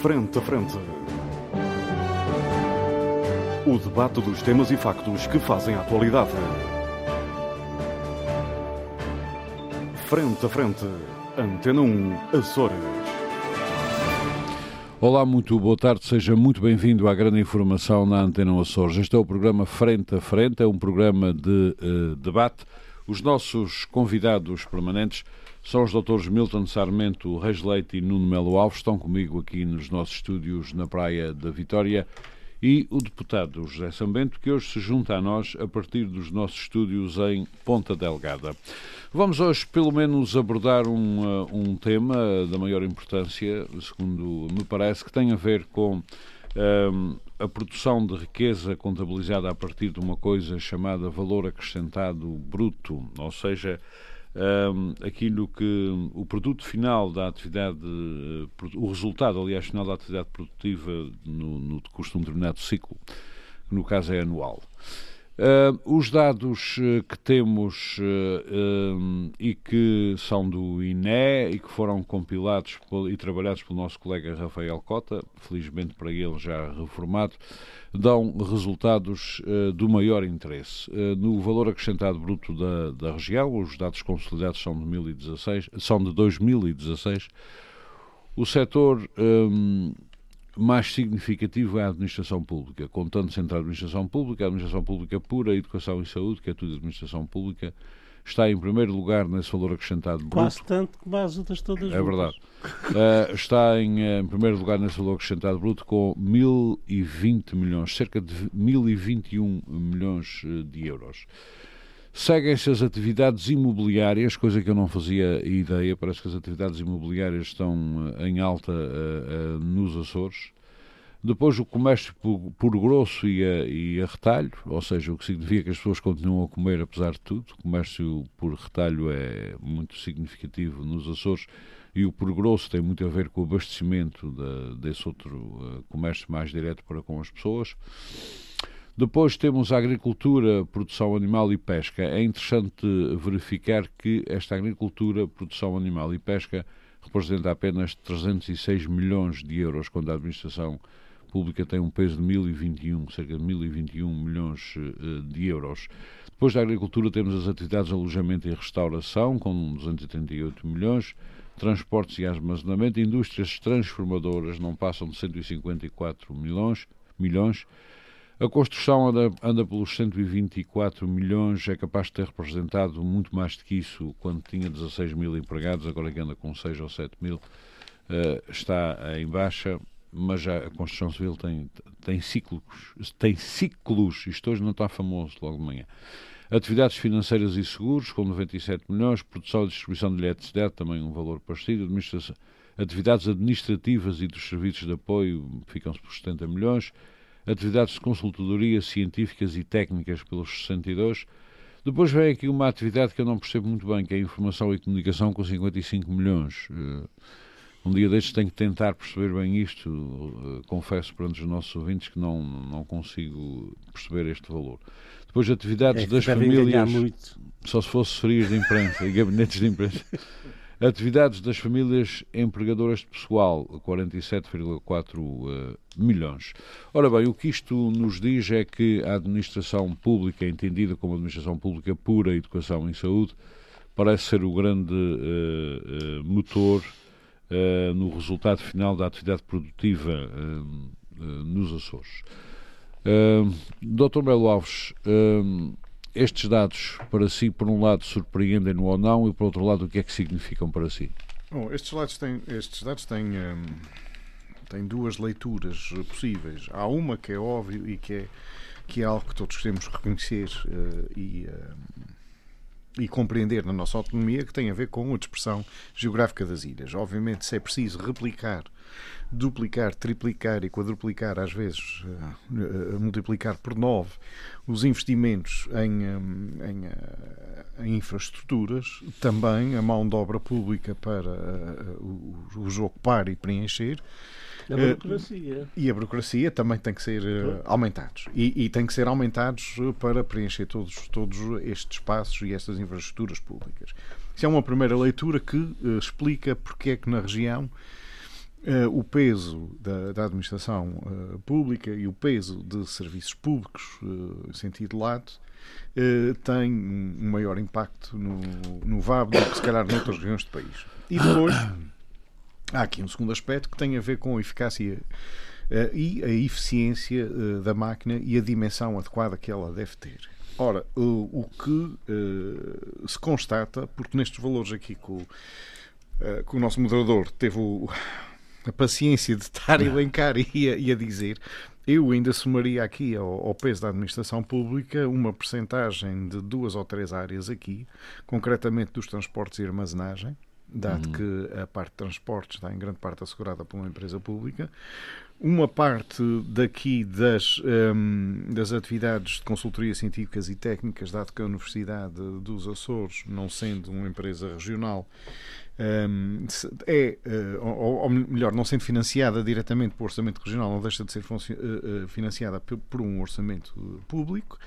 Frente a Frente. O debate dos temas e factos que fazem a atualidade. Frente a Frente. Antena 1, Açores. Olá, muito boa tarde, seja muito bem-vindo à grande informação na Antena Açores. Este é o programa Frente a Frente, é um programa de uh, debate. Os nossos convidados permanentes são os doutores Milton Sarmento Reis Leite e Nuno Melo Alves, estão comigo aqui nos nossos estúdios na Praia da Vitória, e o deputado José Sambento, que hoje se junta a nós a partir dos nossos estúdios em Ponta Delgada. Vamos hoje, pelo menos, abordar um, uh, um tema da maior importância, segundo me parece, que tem a ver com um, a produção de riqueza contabilizada a partir de uma coisa chamada valor acrescentado bruto, ou seja, um, aquilo que o produto final da atividade, o resultado, aliás, final da atividade produtiva no, no decurso de um determinado ciclo, que no caso é anual. Uh, os dados uh, que temos uh, e que são do INE e que foram compilados e trabalhados pelo nosso colega Rafael Cota, felizmente para ele já reformado, dão resultados uh, do maior interesse. No valor acrescentado bruto da, da região, os dados consolidados são de, 2016, são de 2016, o setor um, mais significativo é a administração pública, contando-se entre a administração pública, a administração pública pura, a educação e saúde, que é tudo administração pública, está em primeiro lugar nesse valor acrescentado bruto. Quase tanto como as outras todas É verdade. Uh, está em, em, primeiro lugar nesse valor acrescentado bruto com 1.020 milhões, cerca de 1.021 milhões eh, de euros. Seguem-se as atividades imobiliárias, coisa que eu não fazia ideia, parece que as atividades imobiliárias estão eh, em alta uh, uh, nos Açores. Depois o comércio por, por grosso e a, e a, retalho, ou seja, o que significa que as pessoas continuam a comer apesar de tudo. O comércio por retalho é muito significativo nos Açores e o por grosso tem muito a ver com o abastecimento de, desse outro uh, comércio mais direto para com as pessoas. Depois temos a agricultura, produção animal e pesca. É interessante verificar que esta agricultura, produção animal e pesca representa apenas 306 milhões de euros, quando a administração pública tem um peso de 1021, cerca de 1021 milhões uh, de euros. Depois da agricultura temos as atividades de alojamento e restauração, com 238 milhões, transportes e armazenamento, indústrias transformadoras não passam de 154 milhões, milhões. A construção anda, anda pelos 124 milhões, é capaz de ter representado muito mais do que isso quando tinha 16 mil empregados, agora que anda com 6 ou 7 mil, uh, está em baixa mas já a construção civil tem, tem ciclos, tem ciclos, isto hoje não está famoso logo de manhã. Atividades financeiras e seguros, com 97 milhões, produção e distribuição de eletricidade, também um valor parecido, administração, atividades administrativas e dos serviços de apoio, ficam-se por 70 milhões, atividades de consultadoria científicas e técnicas pelos 62 depois vem aqui uma atividade que eu não percebo muito bem, que é a informação e comunicação com 55 milhões. Uh, um dia destes tenho que tentar perceber bem isto. Uh, confesso perante os nossos ouvintes que não, não consigo perceber este valor. Depois, atividades é das famílias. Só se fosse frios de imprensa e gabinetes de imprensa. Atividades das famílias empregadoras de pessoal, 47,4 uh, milhões. Ora bem, o que isto nos diz é que a administração pública, entendida como administração pública pura, educação e saúde, parece ser o grande uh, uh, motor uh, no resultado final da atividade produtiva uh, uh, nos Açores. Dr. Melo Alves, estes dados para si, por um lado, surpreendem-no ou não, e por outro lado, o que é que significam para si? Bom, estes dados têm, estes dados têm, um, têm duas leituras possíveis. Há uma que é óbvio e que é, que é algo que todos queremos reconhecer e e compreender na nossa autonomia que tem a ver com a dispersão geográfica das ilhas. Obviamente, se é preciso replicar, duplicar, triplicar e quadruplicar, às vezes uh, multiplicar por nove, os investimentos em, em, em, infraestruturas, também a mão de obra pública para uh, os ocupar e preencher, a burocracia. E a burocracia também tem que ser aumentados. E, e tem que ser aumentados para preencher todos, todos estes espaços e estas infraestruturas públicas. Isso é uma primeira leitura que explica porque é que na região Uh, o peso da, da administração uh, pública e o peso de serviços públicos, uh, sentido lato, tem um maior impacto no, no VAB do que se calhar noutras regiões do país. E depois há aqui um segundo aspecto que tem a ver com a eficácia e a eficiência da máquina e a dimensão adequada que ela deve ter. Ora, o, o que se constata, porque nestes valores aqui que o, que o nosso moderador teve o, a paciência de estar a elencar e a, e a dizer, eu ainda somaria aqui ao, peso da administração pública uma percentagem de duas ou três áreas aqui, concretamente dos transportes e armazenagem, dado uhum. que a parte de transportes está em grande parte assegurada por uma empresa pública, uma parte daqui das, um, das atividades de consultoria científicas e técnicas, dado que a Universidade dos Açores, não sendo uma empresa regional, é, eh, ou, melhor, não sendo financiada diretamente pelo orçamento regional, não deixa de ser eh, eh, financiada por um orçamento público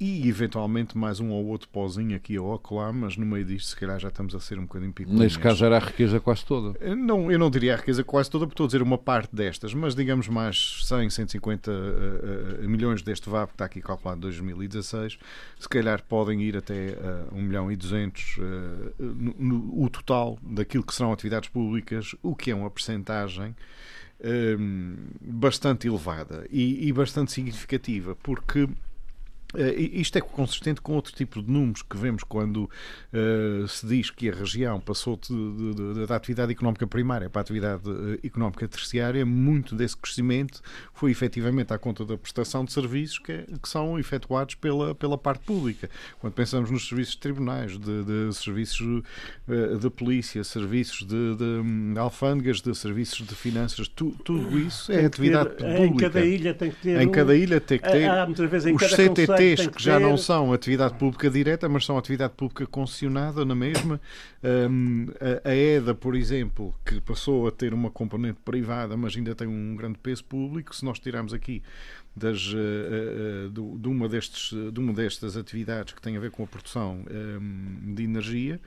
e eventualmente mais um ou outro pozinho aqui ou acolá, mas no meio disto se calhar já estamos a ser um bocadinho picuinhos. Neste caso era a riqueza quase toda. Eh, não, eu não diria a riqueza quase toda, porque estou a dizer uma parte destas, mas digamos mais 100, 150 uh, uh, milhões deste VAP que está aqui calculado em 2016, se calhar podem ir até uh, 1 milhão e 200 uh, no, no, o total daquilo que serão atividades públicas, o que é uma percentagem um, bastante elevada e, e bastante significativa, porque isto é consistente com outro tipo de números que vemos quando uh, se diz que a região passou de, de, de, da atividade económica primária para a atividade uh, económica terciária. Muito desse crescimento foi efetivamente à conta da prestação de serviços que, que são efetuados pela, pela parte pública. Quando pensamos nos serviços de tribunais, de, serviços de polícia, serviços de, de, alfândegas, de serviços de finanças, tu, tudo isso é atividade ter, pública. Em cada ilha tem que ter. Em um, cada ilha tem que ter. Há, muitas vezes em os cada CTT Que, que já não são atividade pública direta, mas são atividade pública concessionada na mesma. Um, a, a, EDA, por exemplo, que passou a ter uma componente privada, mas ainda tem um grande peso público, se nós tirarmos aqui das, uh, uh, de, de, uma destes, de uma destas atividades que tem a ver com a produção um, de energia,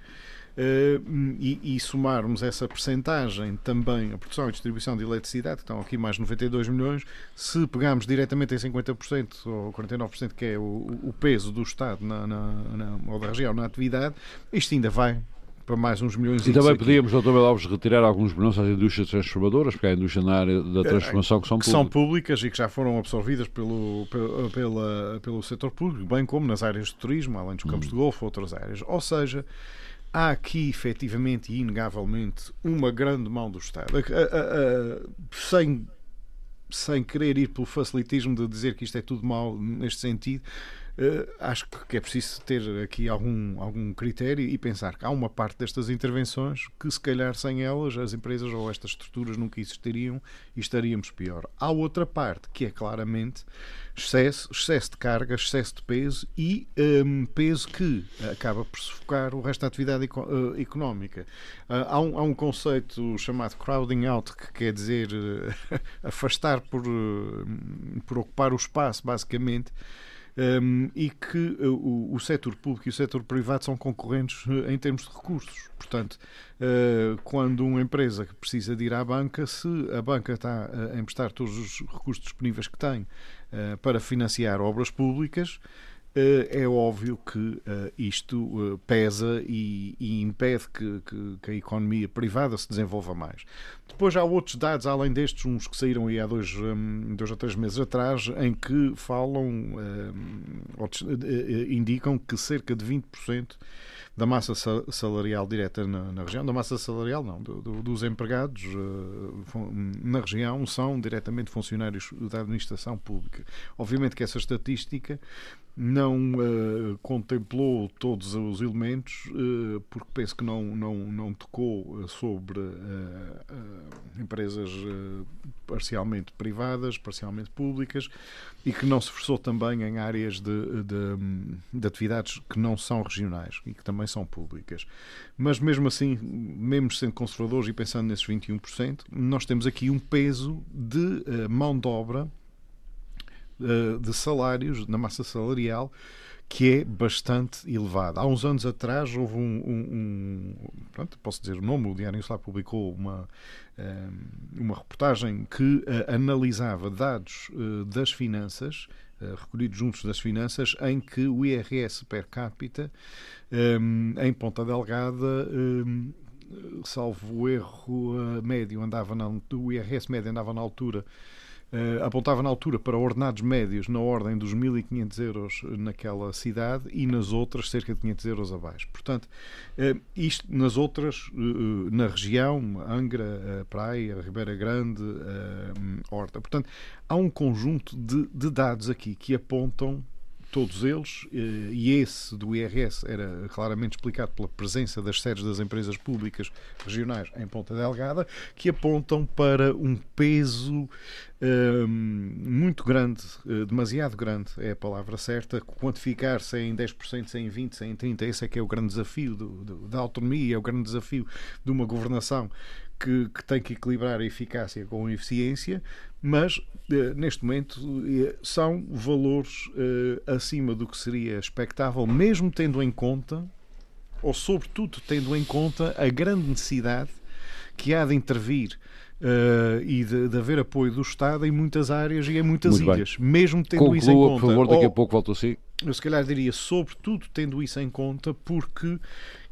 e, e, somarmos essa percentagem também a produção e distribuição de eletricidade, que estão aqui mais 92 milhões, se pegarmos diretamente em 50% ou 49%, que é o, o peso do Estado na, na, na, ou da região na atividade, isto ainda vai para mais uns milhões e também pedíamos, Dr. Alves, retirar alguns milhões às indústrias transformadoras, porque há a indústria na área da transformação que são que públicas. são públicas e que já foram absorvidas pelo, pelo, pela, pelo setor público, bem como nas áreas de turismo, além dos campos hum. de golfe, outras áreas. Ou seja, há aqui efetivamente e inegavelmente uma grande mão do Estado. sem, sem querer ir pelo facilitismo de dizer que isto é tudo mau neste sentido, Uh, acho que é preciso ter aqui algum, algum critério e pensar que há uma parte destas intervenções que, se calhar, sem elas, as empresas ou estas estruturas nunca existiriam e estaríamos pior. Há outra parte que é claramente excesso, excesso de carga, excesso de peso e um, peso que acaba por sufocar o resto da atividade uh, económica. Uh, há, um, há um conceito chamado crowding out, que quer dizer afastar por, por ocupar o espaço, basicamente um, e que uh, o, o setor público e o setor privado são concorrentes uh, em termos de recursos. Portanto, uh, quando uma empresa que precisa de ir à banca, se a banca está a emprestar todos os recursos disponíveis que tem para financiar obras públicas, eh, é óbvio que eh, isto eh, pesa e, e impede que, que, que, a economia privada se desenvolva mais. Depois há outros dados, além destes, uns que saíram aí há dois, hum, dois ou três meses atrás, em que falam, indicam que cerca de 20% da massa salarial direta na, na, região, da massa salarial não, do, do, dos empregados na região são diretamente funcionários da administração pública. Obviamente que essa estatística não uh, contemplou todos os elementos, uh, porque penso que não, não, não tocou sobre empresas parcialmente privadas, parcialmente públicas, e que não se forçou também em áreas de, de, de, atividades que não são regionais e que também são públicas. Mas mesmo assim, mesmo sendo conservadores e pensando nesses 21%, nós temos aqui um peso de uh, mão de obra, uh, de salários, na massa salarial, que é bastante elevada. Há uns anos atrás houve um, um, um pronto, posso dizer o nome, o Diário Insular publicou uma, eh, uma reportagem que analisava dados das finanças recolhidos juntos das finanças, em que o IRS per capita em Ponta Delgada salvo erro médio andava na, o IRS médio andava na altura Uh, apontava na altura para ordenados médios na ordem dos 1.500 euros naquela cidade e nas outras cerca de 500 euros abaixo. Portanto, uh, isto nas outras, uh, na região, Angra, Praia, Ribeira Grande, Horta. Portanto, há um conjunto de, de dados aqui que apontam todos eles, e esse do IRS era claramente explicado pela presença das sedes das empresas públicas regionais em Ponta Delgada, que apontam para um peso muito grande, eh, demasiado grande é a palavra certa, quantificar se é em 10%, se é em 20%, se é em 30%, esse é que é o grande desafio do, do, da autonomia, é o grande desafio de uma governação que, que, tem que equilibrar a eficácia com a eficiência, mas eh, neste momento eh, são valores acima do que seria expectável, mesmo tendo em conta, ou sobretudo tendo em conta, a grande necessidade que há de intervir Uh, e de, de, haver apoio do Estado em muitas áreas e em muitas Muito ilhas, bem. mesmo tendo Conclua, isso em conta. por favor, daqui a pouco volto a si. Eu se calhar diria, sobretudo tendo isso em conta, porque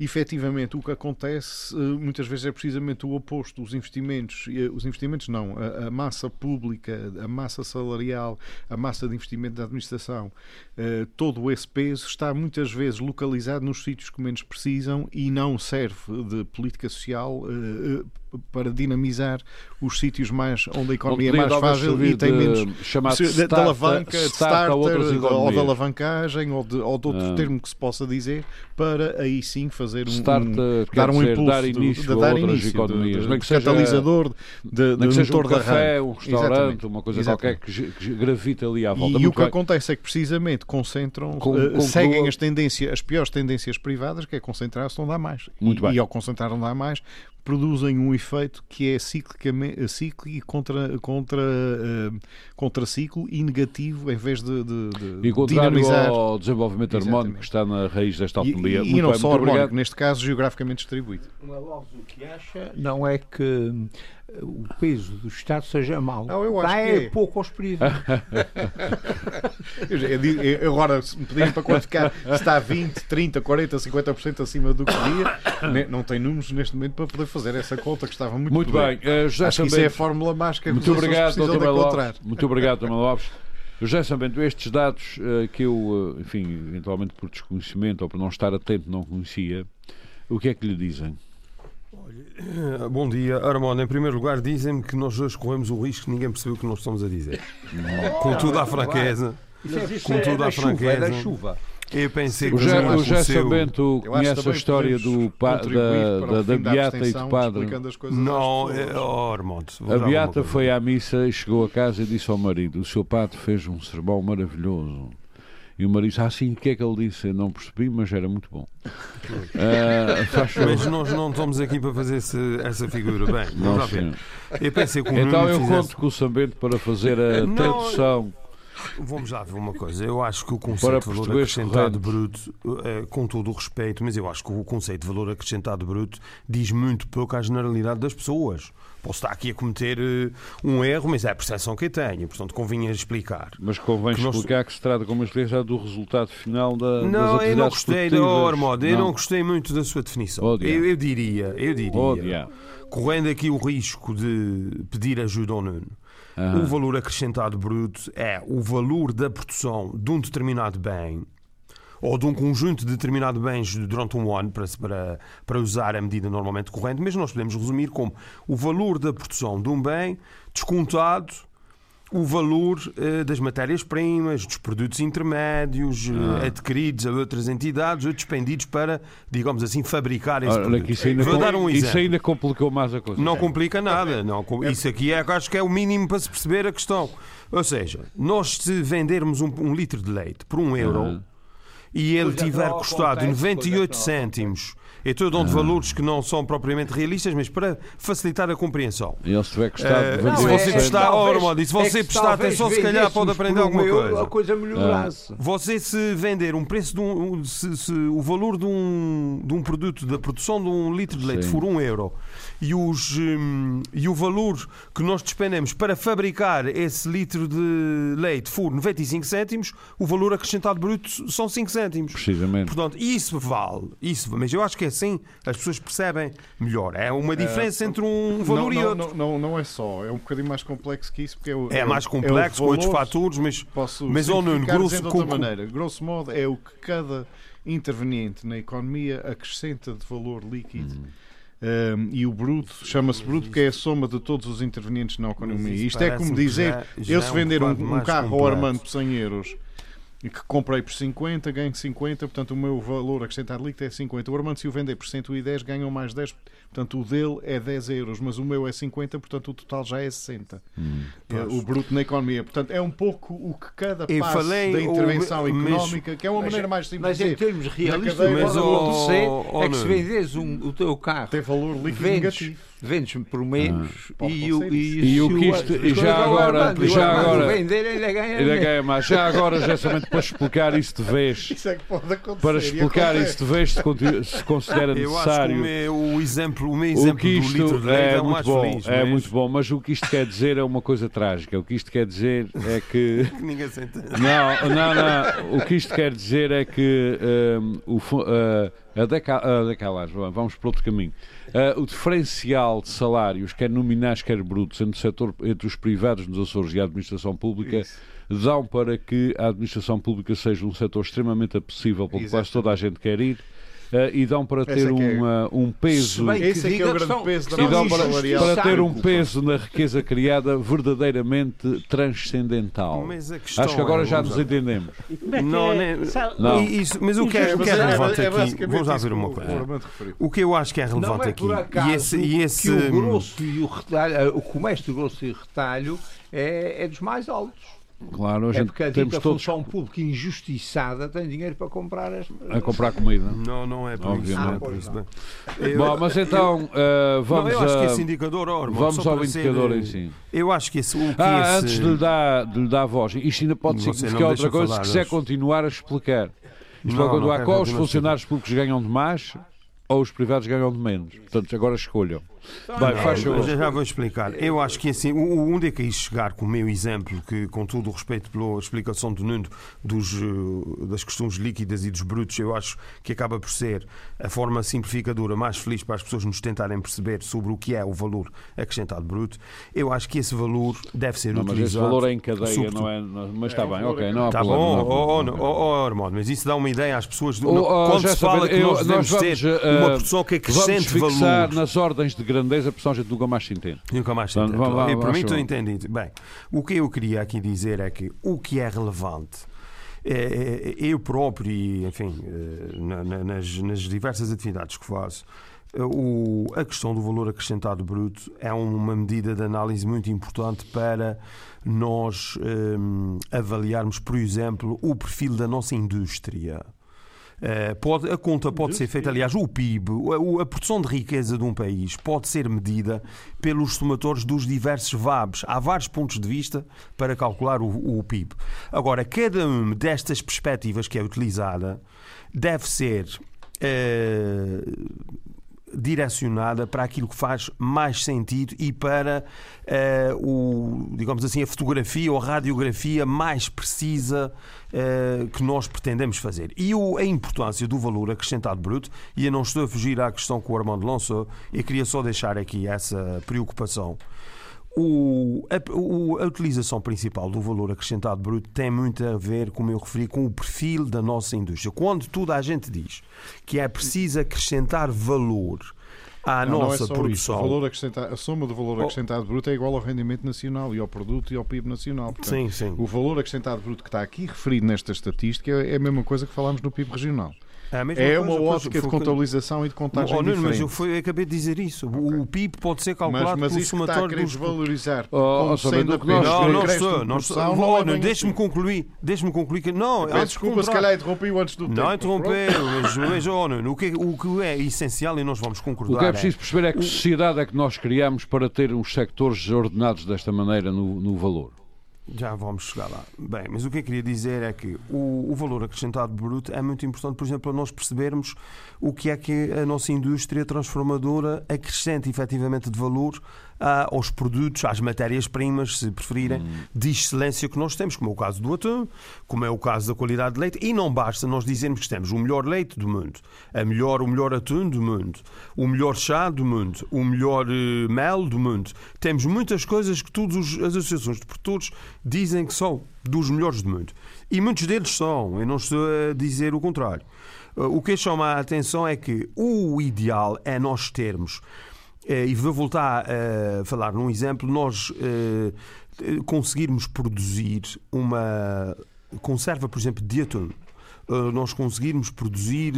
efetivamente o que acontece eh, muitas vezes é precisamente o oposto. Os investimentos, eh, os investimentos não, a, a massa pública, a massa salarial, a massa de investimento da administração, eh, todo esse peso está muitas vezes localizado nos sítios que menos precisam e não serve de política social para dinamizar os sítios mais onde a economia é mais fácil e tem menos de, de, de alavanca, de starter, ou de alavancagem ou de, ou de outro ah. termo que se possa dizer para aí sim fazer fazer um, Start, um dar um dizer, impulso, dar início de, de dar início economias. De, de, de catalisador de, de, de seja motor um café, da um restaurante, Exatamente. uma coisa Exatamente. qualquer que, gravita ali à volta. E, e o que bem. acontece é que precisamente concentram, com, uh, seguem as tendências, as piores tendências privadas, que é concentrar-se onde há mais. Muito e, bem. e ao concentrar onde há mais, produzem um efeito que é ciclicamente, cíclico e contra, contra, uh, contra ciclo e negativo em vez de, de, de e dinamizar. ao desenvolvimento Exatamente. harmónico que está na raiz desta autonomia. E, e, e não bem, só harmónico, neste caso geograficamente distribuído. O que acha não é que o peso do Estado seja mau. Não, eu acho Dá que é, é pouco aos privados. eu, agora, se me pedirem para quantificar se está 20, 30, 40, 50% acima do que devia, não tem números neste momento para poder fazer essa conta que estava muito Muito bem. Uh, José acho que isso é a fórmula mágica muito obrigado, Dr. Lopes. Muito obrigado, Dr. Lopes. José Sambento, estes dados uh, que eu, uh, enfim, eventualmente por desconhecimento ou por não estar atento, não conhecia, o que é que lhe dizem? Olha, bom dia, Armando. Em primeiro lugar, dizem-me que nós hoje corremos o risco que ninguém percebeu o que nós estamos a dizer. com toda a franqueza. Com toda a franqueza. É chuva. Eu pensei que o José, o José Sabento conhece a história do pa, da, da, da Beata e do Padre. Não, é, oh, Armando. A Beata foi à missa e chegou a casa e disse ao marido: O seu padre fez um sermão maravilhoso. E o marido disse, ah, sim, o que é que ele disse? Eu não percebi, mas era muito bom. uh, mas nós não estamos aqui para fazer esse, essa figura. Bem, não, Eu pensei que o Então eu fizesse... conto com o Sambento para fazer a não, tradução. Vamos lá ver uma coisa. Eu acho que o conceito de valor acrescentado bruto, é, com todo o respeito, mas eu acho que o conceito de valor acrescentado bruto diz muito pouco à generalidade das pessoas. Posso estar aqui a cometer uh, um erro, mas é a percepção que eu tenho, portanto convinha explicar. Mas convém que explicar nós... que se trata, como explicar, do resultado final da, não, das eu não gostei, não, Armando, eu não gostei muito da sua definição. Oh, eu, eu, diria, eu diria, oh, correndo aqui o risco de pedir ajuda ao Nuno, o valor acrescentado bruto é o valor da produção de um determinado bem ou de um conjunto de determinado bens durante um ano para, para, para usar a medida normalmente corrente, mas nós podemos resumir como o valor da produção de um bem descontado o valor uh, das matérias-primas, dos produtos intermédios uh, ah. adquiridos a outras entidades ou despendidos para, digamos assim, fabricar esse Olha, produto. Isso ainda, Vou dar um isso ainda complicou mais a coisa. Não complica nada. Não, isso aqui é, acho que é o mínimo para se perceber a questão. Ou seja, nós se vendermos um, um litro de leite por um euro, e ele tiver custado 98 cêntimos Então eu dou de valores que não são propriamente realistas, mas para facilitar a compreensão. E ele se tiver gostado Eh, de se você é- prestar, talvez- oh, Armando, e se é você que prestar atenção, se calhar pode aprender alguma um euro, coisa. A coisa melhorasse. Você se vender um preço de um, um- se, se o valor de um, de um produto da produção de um litro de leite Sim. for um euro e, os, hum, e o valor que nós despendemos para fabricar esse litro de leite for 95 cêntimos, o valor acrescentado bruto são 5 cêntimos. Precisamente. Portanto, isso vale, isso, mas eu acho que assim as pessoas percebem melhor. É uma diferença entre um valor não, e outro. Não, não, não é só, é um bocadinho mais complexo que isso, porque é, o, É o- mais é complexo, com outros fatores, mas Posso Mas, oh, Nuno, grosso- com- maneira. Grosso modo, é o que cada interveniente na economia acrescenta de valor líquido. Hum. Um, e o bruto chama-se bruto porque é a soma de todos os intervenientes na economia. Isto é como dizer, já- já eu é se vender um, um carro ao. Armando por 100 euros que comprei por 50, ganho 50, portanto o meu valor acrescentado líquido é 50. O Armando se o vender por 110 ganham mais 10, portanto o dele é 10 euros, mas o meu é 50, portanto o total já é 60. É o bruto na economia. Portanto é um pouco o que cada Eu passo falei, da o- intervenção mas- económica, que é uma maneira mais simples Mas de em dizer, termos realistas, o Mas, que oh, acontecer oh, é que se vendes um- o teu carro, tem valor líquido vendes, negativo. Vendes por menos Pode e, o, e, E o que isto- e já agora- Armando, já o agora- vender ainda ganha Ainda ganha mais. Já agora, já somente para explicar isso de vez, Isso é que pode acontecer. para explicar isso de vez, se, considera eu acho que o necessário. meu, o exemplo, o meu O exemplo que do litro isto de é, é, o muito mais bom, feliz. é mas muito bom, mas o que isto quer dizer é uma coisa trágica. O que isto quer dizer é que que Ninguém se entende. não, não, não. O que isto quer dizer é que hum, o, uh, a, deca, a decalagem, vamos para outro caminho. Uh, o diferencial de salários, quer nominais, quer brutos, entre, o setor, entre os privados nos Açores e a administração pública, dão para que a administração pública seja um setor extremamente apetecível qual Exatamente. toda a gente quer ir. Uh, e dão para ter é que é- uma- um peso Esse é que é o grande peso da e dão para, para ter um peso na riqueza criada verdadeiramente transcendental. Mas a questão Acho que agora é, já nos entendemos. Não, nem- Não. E isso- mas o que é, o que é relevante é aqui, basicamente vamos lá ver uma o- coisa. o que eu acho que é Não relevante é por aqui, acaso e esse, e esse que o grosso e o retalho, o comércio grosso e retalho é, é dos mais altos. Claro, a É gente porque a temos todos função pública injustiçada tem dinheiro para comprar as... a comprar comida. Não, não é por isso. Não é por isso. Bem, eu- Bom, mas então uh, não, vamos, eu acho que a- esse indicador, oh, irmão, vamos ao ser- indicador em si. Eu acho que esse. O que Ah, esse antes de lhe, dar, de lhe dar voz, isto ainda pode Você significar não outra coisa falar, se quiser continuar a explicar. Isto Não, continuar não qual quero os funcionários públicos ganham de mais ou os privados ganham de menos. Portanto, agora escolham. Bem, faz favor. já, já vou explicar. Eu acho que assim, onde é que é isso chegar com o meu exemplo, que com todo o respeito pela explicação do Nuno dos, eh, das questões líquidas e dos brutos, eu acho que acaba por ser a forma simplificadora mais feliz para as pessoas nos tentarem perceber sobre o que é o valor acrescentado bruto. Eu acho que esse valor deve ser Não, mas esse utilizado. valor é em cadeia, sobretudo- não é? não- Mas está É, bem, ok, é não há Tá problema. bom, não há oh, problema. oh, oh, Armando, mas isso dá uma ideia às pessoas. Oh, oh, quando se fala que eu- nós devemos ter eh, uma produção que vamos acrescente fixar valor. nas ordens de grandeza, nunca mais se entende. Vá- vá- entende. Para mim, estou entendido. Bem, o que eu queria aqui dizer é que o que é relevante. é- é- eu próprio, e, enfim, eh, na- na- nas, nas diversas atividades que faço, eh, o- a questão do valor acrescentado bruto é uma medida de análise muito importante para nós hum, avaliarmos, por exemplo, o perfil da nossa indústria. Eh, pode, a conta pode ser feita, aliás, o PIB, a, produção de riqueza de um país pode ser medida pelos somatórios dos diversos VABs. Há vários pontos de vista para calcular o, o PIB. Agora, cada uma destas perspectivas que é utilizada deve ser eh, direcionada para aquilo que faz mais sentido e para eh, o, digamos assim, a fotografia ou a radiografia mais precisa eh, que nós pretendemos fazer. E o- a importância do valor acrescentado bruto, e eu não estou a fugir à questão que o Armando lançou, eu queria só deixar aqui essa preocupação. O- a, o- a utilização principal do valor acrescentado bruto tem muito a ver, como eu referi, com o perfil da nossa indústria. Quando toda a gente diz que é preciso acrescentar valor à Não, não é nossa só isso. produção. A soma do valor Oh. acrescentado bruto é igual ao rendimento nacional e ao produto e ao PIB nacional. Portanto, Sim, sim. O valor acrescentado bruto que está aqui referido nesta estatística é a mesma coisa que falámos no PIB regional. É, é uma coisa, ótica de contabilização e de contagem oh, não, Mas eu, foi, eu acabei de dizer isso. Okay. O PIB pode ser calculado mas, mas pelo somatório dos... desvalorizar oh, sendo que nós não, não estou. Não estou. Não, é deixe-me concluir. Deixe-me concluir que... Não, Peço desculpa, se calhar interrompi antes do tempo. Não interrompeu, mas, mas oh, não, o, que, o que é essencial e nós vamos concordar... O que é preciso perceber é que sociedade é que nós criamos para ter uns sectores ordenados desta maneira no, no valor. Já vamos chegar lá. Bem, mas o que eu queria dizer é que o, o, valor acrescentado bruto é muito importante, por exemplo, para nós percebermos o que é que a nossa indústria transformadora acrescenta efetivamente de valor aos produtos, às matérias-primas, se preferirem, hum. de excelência que nós temos, como é o caso do atum, como é o caso da qualidade de leite. E não basta nós dizermos que temos o melhor leite do mundo, a melhor, o melhor atum do mundo, o melhor chá do mundo, o melhor uh, mel do mundo. Temos muitas coisas que todas as associações de produtores dizem que são dos melhores do mundo. E muitos deles são, eu não estou a dizer o contrário. Uh, o que chama a atenção é que o ideal é nós termos e vou voltar a falar num exemplo, nós eh, conseguirmos produzir uma conserva, por exemplo, de atum, eh, nós conseguirmos produzir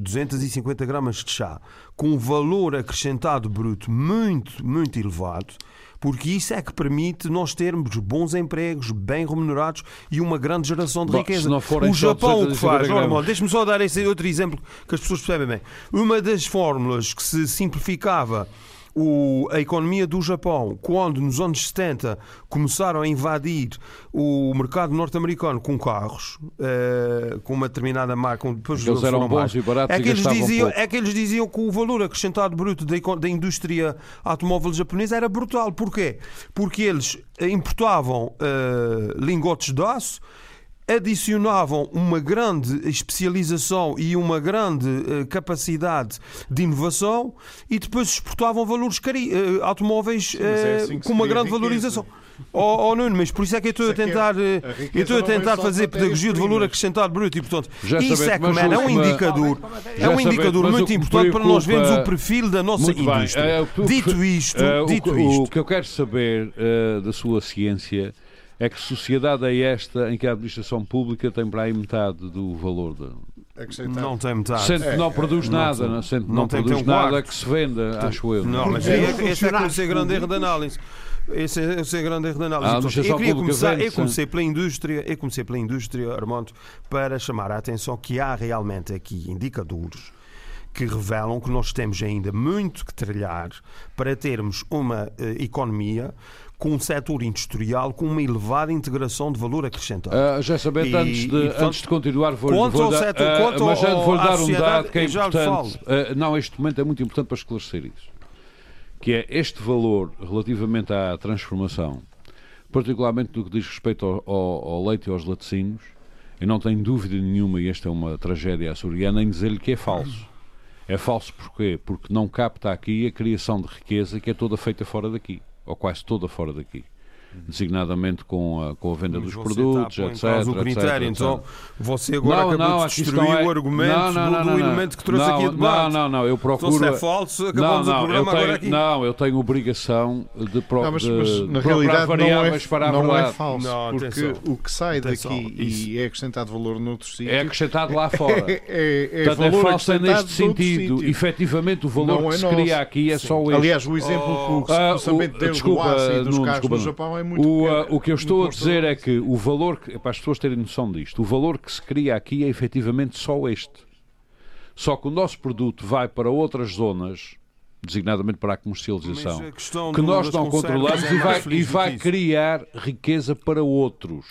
250 gramas de chá com um valor acrescentado bruto muito, muito elevado, porque isso é que permite nós termos bons empregos, bem remunerados e uma grande geração de Bom, riqueza. o Japão o que faz, normal, deixe-me só dar esse outro exemplo que as pessoas percebem bem. Uma das fórmulas que se simplificava o, a economia do Japão, quando nos anos 70 começaram a invadir o mercado norte-americano com carros, uh, com uma determinada marca, depois eles eram bons mais, e baratos é que, eles diziam, pouco. é que eles diziam que o valor acrescentado bruto da, da indústria automóvel japonesa era brutal. Porquê? Porque eles importavam uh, lingotes de aço adicionavam uma grande especialização e uma grande uh, capacidade de inovação e depois exportavam valores cari uh, automóveis uh, é assim com uma grande valorização. Oh, oh, Nuno, mas por isso é que eu estou a é tentar, eu estou a tentar fazer pedagogia de valor acrescentado bruto e, portanto, isso é, que, man, é um indicador, é um indicador muito importante para nós vermos o perfil da nossa indústria. Dito isto, dito isto. O que eu quero saber da sua ciência é que sociedade é esta em que a administração pública tem para aí metade do valor da. Não tem metade. Sente que não é, produz é, nada, não, sente que não, não produz nada um que se venda, acho eu. Não, mas é, esse é é o grande erro de análise. Esse é, esse é grande erro de análise. Então, eu, queria começar, eu comecei pela indústria, eu comecei pela indústria, Armando, para chamar a atenção que há realmente aqui indicadores que revelam que nós temos ainda muito que trilhar para termos uma uh, economia com um setor industrial com uma elevada integração de valor acrescentado. Uh, já sabendo, antes, de, e, antes de continuar, vou, vou dar, setor, uh, mas vou dar um dado que é importante. Uh, não, este momento é muito importante para esclarecer isso. Que é este valor relativamente à transformação, particularmente no que diz respeito ao, ao, ao leite e aos laticínios, eu não tenho dúvida nenhuma, e esta é uma tragédia açoriana, em dizer-lhe que é falso. É falso porquê? Porque não capta aqui a criação de riqueza que é toda feita fora daqui ou quase toda fora daqui designadamente com a, com a venda Mas dos produtos, etc, o critério, etc, Então, você agora não, acabou não, de destruir é... o argumento não, não, não, do, do elemento que trouxe aqui a debate. Não, não, não, eu procuro... Então, se é falso, acabamos não, não, o programa tenho, agora aqui. Não, eu tenho obrigação de, pro, não, mas, mas, na realidade variáveis não é, para a não é falso, não, porque atenção, o que sai atenção, daqui isso. e é acrescentado valor noutros sítios... É acrescentado lá fora. é, é, é, Portanto, é falso neste sentido. Efetivamente, o valor que se cria aqui é só este. Aliás, o exemplo que o ah, Sambento deu do aço e dos carros no Japão é muito o que eu estou a dizer é que o valor, que, para as pessoas terem noção disto, o valor que se cria aqui é efetivamente só este. Só que o nosso produto vai para outras zonas, designadamente para a comercialização, a que nós não controlamos é e, vai, e vai criar riqueza para outros.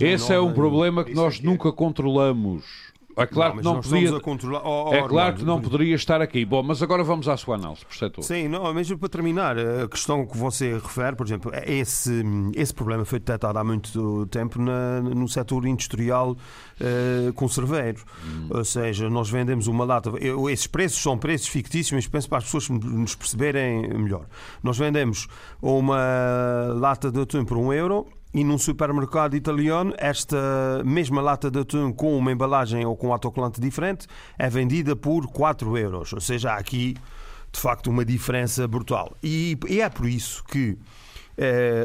Esse é um problema que nós nunca controlamos. É claro não, que não podia. Controlar... Oh, oh, é claro que não poderia estar aqui. Bom, mas agora vamos à sua análise por setor. Sim, não, mesmo para terminar, a questão que você refere, por exemplo, é esse, esse problema foi detectado há muito tempo na, no setor industrial uh, conserveiro. Hum. Ou seja, nós vendemos uma lata. Eu, esses preços são preços fictícios, mas penso para as pessoas nos perceberem melhor. Nós vendemos uma lata de atum por um euro e num supermercado italiano, esta mesma lata de atum com uma embalagem ou com um autocolante diferente é vendida por 4 euros. Ou seja, há aqui de facto uma diferença brutal. E, é por isso que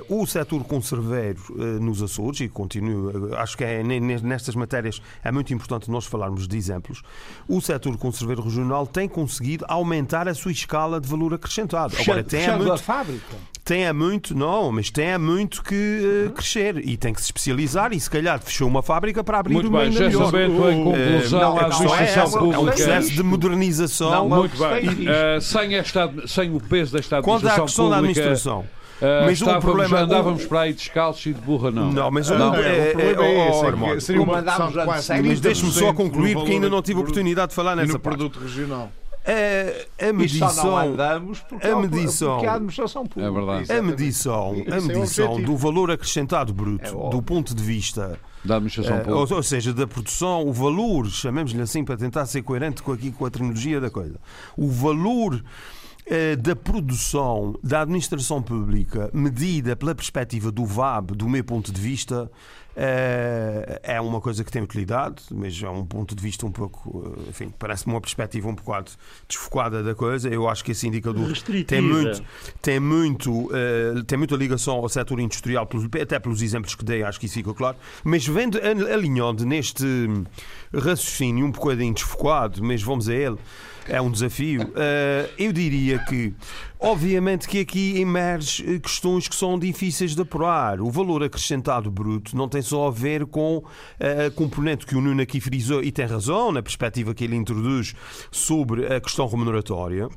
o setor conserveiro uh, nos Açores, e continuo, uh, acho que é, nestas matérias é muito importante nós falarmos de exemplos, o setor conserveiro regional tem conseguido aumentar a sua escala de valor acrescentado. Agora, tem a, muito, a fábrica. Tem a muito, não, mas tem a muito que crescer e tem que se especializar e se calhar fechou uma fábrica para abrir muito uma bem, ainda melhor. Muito em conclusão, não, a administração é, pública... É um processo de modernização. Não, muito bem. sem, esta, sem o peso desta administração Quanto à questão pública, da administração, Uh, mas o problema andávamos o... para aí descalços e de burra, não. Não, mas não, o, é, problema é, é, é, é seria uma Mas deixe-me só concluir, porque ainda não tive a oportunidade de falar nessa no parte. produto regional. A, a medição, só não andamos porque, a medição, porque há administração pública. É verdade. A medição, a medição do valor acrescentado bruto, é do ponto de vista da administração pública. Ou, ou, seja, da produção, o valor, chamemos-lhe assim para tentar ser coerente com, aqui, com a terminologia da coisa, o valor eh, da produção da administração pública medida pela perspectiva do VAB, do meu ponto de vista, eh, é uma coisa que tem utilidade, mas é um ponto de vista um pouco, eh, enfim, parece-me uma perspectiva um bocado desfocada da coisa. Eu acho que esse indicador tem muito, tem muito, tem muita ligação ao setor industrial, até pelos exemplos que dei, acho que isso fica claro. Mas vendo alinhando neste raciocínio um bocadinho desfocado, mas vamos a ele é um desafio. Eu diria que, obviamente, que aqui emerge eh, questões que são difíceis de apurar. O valor acrescentado bruto não tem só a ver com eh, a componente que o Nuno aqui frisou, e tem razão na perspectiva que ele introduz sobre a questão remuneratória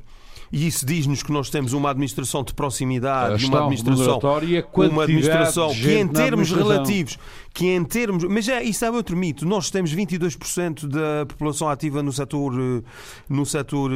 e isso diz-nos que nós temos uma administração de proximidade, uma administração, uma administração que em termos relativos, que em termos, mas é, isso é outro mito. Nós temos 22% da população ativa no setor eh, no setor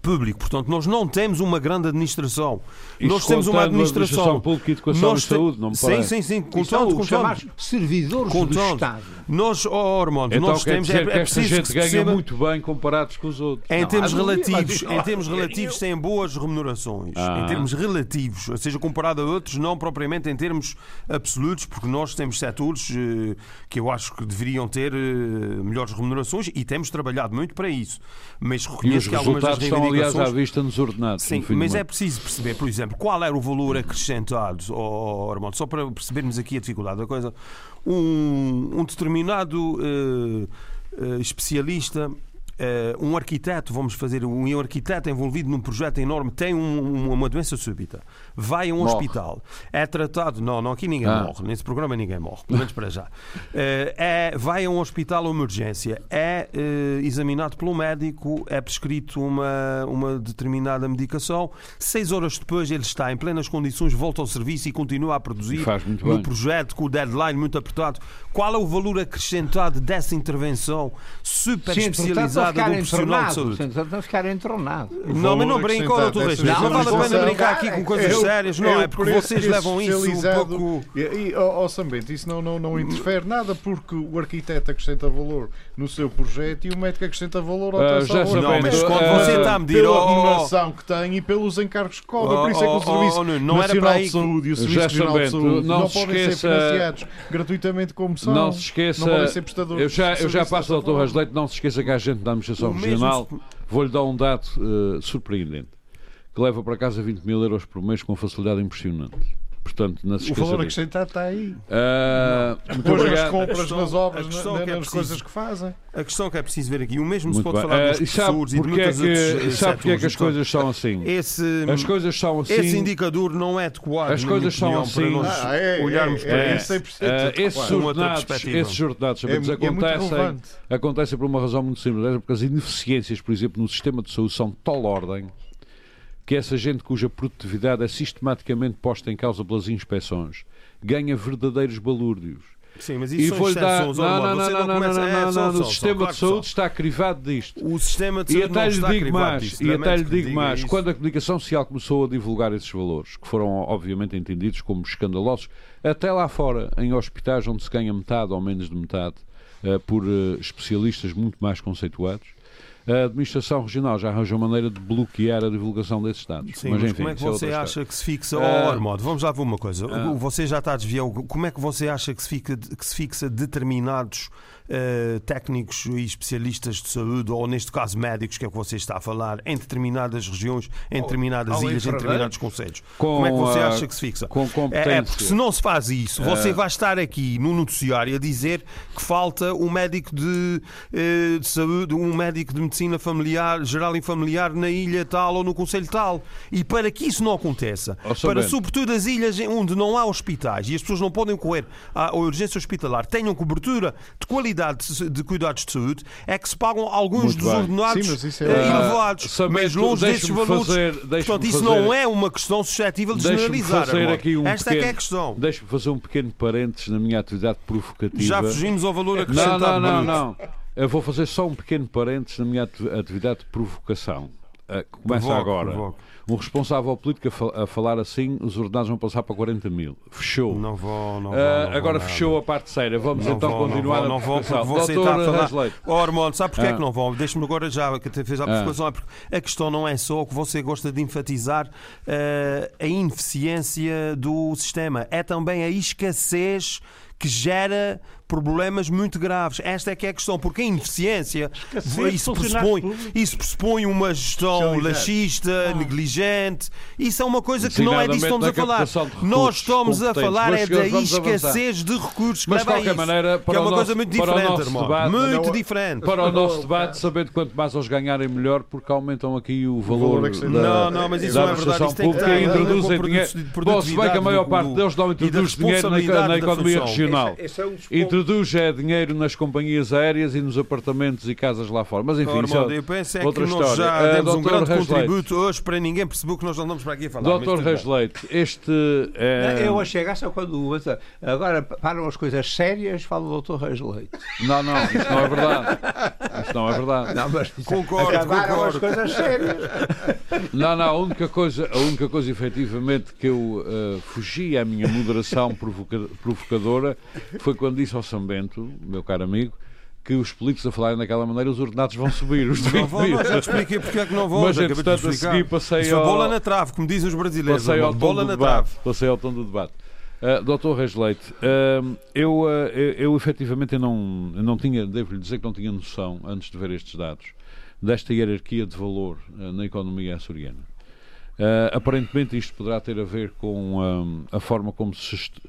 público. Portanto, nós não temos uma grande administração. Isso nós temos uma administração, administração pública, educação nós e saúde, não me parece. Sim, sim, sim. Contando, contando. servidores contando. do Estado. Nós, oh, Armando, então, nós temos... é, é preciso gente que ganha perceba... muito bem comparados com os outros. Em não, termos relativos, em termos relativos têm boas remunerações. Ah. Em termos relativos, ou seja, comparado a outros, não propriamente em termos absolutos, porque nós temos setores eh, que eu acho que deveriam ter eh, melhores remunerações e temos trabalhado muito para isso. Mas reconheço que algumas das estão, aliás, à vista nos ordenados. Sim, mas é preciso perceber, por exemplo, qual era o valor acrescentado, oh, Armando, só para percebermos aqui a dificuldade da coisa. Um, um determinado uh, uh, especialista Uh, um arquiteto, vamos fazer um arquiteto envolvido num projeto enorme, tem um, uma doença súbita, vai a um morre. hospital, é tratado. Não, não, aqui ninguém ah. morre, nesse programa ninguém morre, pelo menos para já. Uh, é, vai a um hospital ou emergência, é uh, examinado pelo médico, é prescrito uma, uma determinada medicação. Seis horas depois ele está em plenas condições, volta ao serviço e continua a produzir no bem. projeto com o deadline muito apertado. Qual é o valor acrescentado dessa intervenção super Sim, especializada? do profissional de saúde. Não ficar entronado. Não, mas não brinca, doutor não vale a pena brincar aqui com coisas sérias, não é? Porque vocês levam isso um pouco. E, ó, Sambento, isso não, não, não interfere nada porque o arquiteto acrescenta valor no seu projeto e o médico acrescenta valor ao uh, já Não, mas quando uh, você está a medir pela remuneração que tem e pelos encargos que cobra, por isso é que o Serviço Nacional de Saúde e o Serviço Regional de Saúde não podem ser financiados gratuitamente como são. Não se esqueça. Não podem ser prestadores. Eu já, eu já passo ao Dr. Rasleito, não se esqueça que a gente da Administração Regional, vou-lhe dar um dado uh, surpreendente, que leva para casa 20 mil euros por mês com facilidade impressionante. Portanto, não se o valor acrescentado está aí. Uh, muito Depois nas compras, questão, nas obras, na, é nas preciso, coisas que fazem. A questão que é preciso ver aqui, o mesmo se pode falar uh, dos professores e de muitas é que, outros Sabe porque é que as coisas são assim? Esse, as coisas são assim. Esse indicador não é adequado, as coisas são assim. para nós ah, é, olharmos é, para é, isso. Uh, esses ordenados, esses ordenados é, acontecem, acontecem por uma razão muito simples, porque as ineficiências, por exemplo, no sistema de saúde são de tal ordem que essa gente cuja produtividade é sistematicamente posta em causa pelas inspeções ganha verdadeiros balúrdios. Sim, mas isso e vou-lhe dar. Não, não, não, não, não, não, não, O sistema de saúde está crivado disto. O sistema de saúde e até lhe digo mais, e até lhe digo mais, quando a comunicação social começou a divulgar esses valores, que foram obviamente entendidos como escandalosos, até lá fora, em hospitais onde se ganha metade ou menos de metade, por especialistas muito mais conceituados, a administração regional já arranjou maneira de bloquear a divulgação desses dados. Sim, mas, mas enfim, como é que isso você outra acha história. que se fixa? Ah. Oh, Armando, vamos lá ver uma coisa. Ah. Você já está a desviar. Como é que você acha que se, fica, que se fixa determinados eh, técnicos e especialistas de saúde, ou neste caso médicos, que é o que você está a falar, em determinadas regiões, em determinadas ou ilhas, em determinados conselhos? Com, Como é que você ah, acha que se fixa? Com É, é porque se não se faz isso, você vai estar aqui no noticiário a dizer que falta um médico de, eh, de saúde, um médico de medicina familiar, geral e familiar na ilha tal ou no conselho tal. E para que isso não aconteça, Sr. para sobretudo as ilhas onde não há hospitais e as pessoas não podem correr à urgência hospitalar, tenham cobertura de qualidade de- de cuidados de saúde, é que se pagam alguns Muito dos bem. ordenados Sim, mas isso é- eh, elevados. Sr. Mas longe desses valores. fazer- Portanto, isso fazer- não é uma questão suscetível de generalizar. fazer aqui um Esta é que é a pequeno- questão. Deixe-me fazer um pequeno parênteses na minha atividade provocativa. Já fugimos ao valor Não, acrescentado. não, não, Bruno. não. Eu vou fazer só um pequeno parênteses na minha ati- atividade de provocação. Que começa Provoque, agora. provoque. Um responsável político a, fa- a falar assim, os ordenados vão passar para 40 mil. Fechou. Não vou, não vou. Ah, não vou agora nada. fechou a parte séria. Vamos Não então vou, continuar não vou, a não vou, porque você Doutor está a falar. Oh, Armando, sabe porquê Ah. é que não vão? Deixe-me agora já que te fez a provocação. É porque a questão não é só o que você gosta de enfatizar eh, a ineficiência do sistema, é também a escassez que gera problemas muito graves. Esta é que é a questão, porque a ineficiência isso pressupõe, públicos. isso pressupõe uma gestão laxista, negligente. Isso é uma coisa que não é disso que estamos a falar. Nós estamos a falar é da escassez de recursos que Mas, de leva a qualquer isso. maneira, que para é o uma nosso- coisa muito o diferente, irmão. debate- muito Não, diferente. Para o nosso debate, sabendo quanto mais eles ganharem, melhor, porque aumentam aqui o valor. valor acrescentado. da- Não, não, mas isso não é verdade. Isso tem que ter introduzem dinheiro. Bom, se bem que a maior parte deles não introduz dinheiro na, na economia regional. Esse, esse é um Introduz é, dinheiro nas companhias aéreas e nos apartamentos e casas lá fora. Mas enfim, Oh, isso é- eu penso é que outra nós história. já Ah, demos um grande Reis Leite. contributo hoje para ninguém percebeu que nós não andamos para aqui a falar. Doutor Reis. Leite, este é... Eu achei graça quando. Agora param as coisas sérias, fala o doutor Reis Leite. Não, não, isso não é verdade. Isso não é verdade. Não, mas Concordo, acabaram concordo. as coisas sérias. Não, não, a única coisa, a única coisa efetivamente que eu eh, fugi à minha moderação provoca- provocadora foi quando disse ao São Bento, meu caro amigo, que os políticos a falarem daquela maneira, os ordenados vão subir. Os Não vão, mas eu te expliquei porque é que não vão. Mas, já entretanto, a seguir passei Isso foi ao- bola na trave, como dizem os brasileiros. Passei ao bola do na debate. trave. Passei ao tom do debate. Uh, Doutor Reis Leite, uh, eu, uh, eu, eu efetivamente eu não, eu não tinha, devo-lhe dizer que não tinha noção, antes de ver estes dados, desta hierarquia de valor na economia açoriana. Aparentemente isto poderá ter a ver com a forma como se est-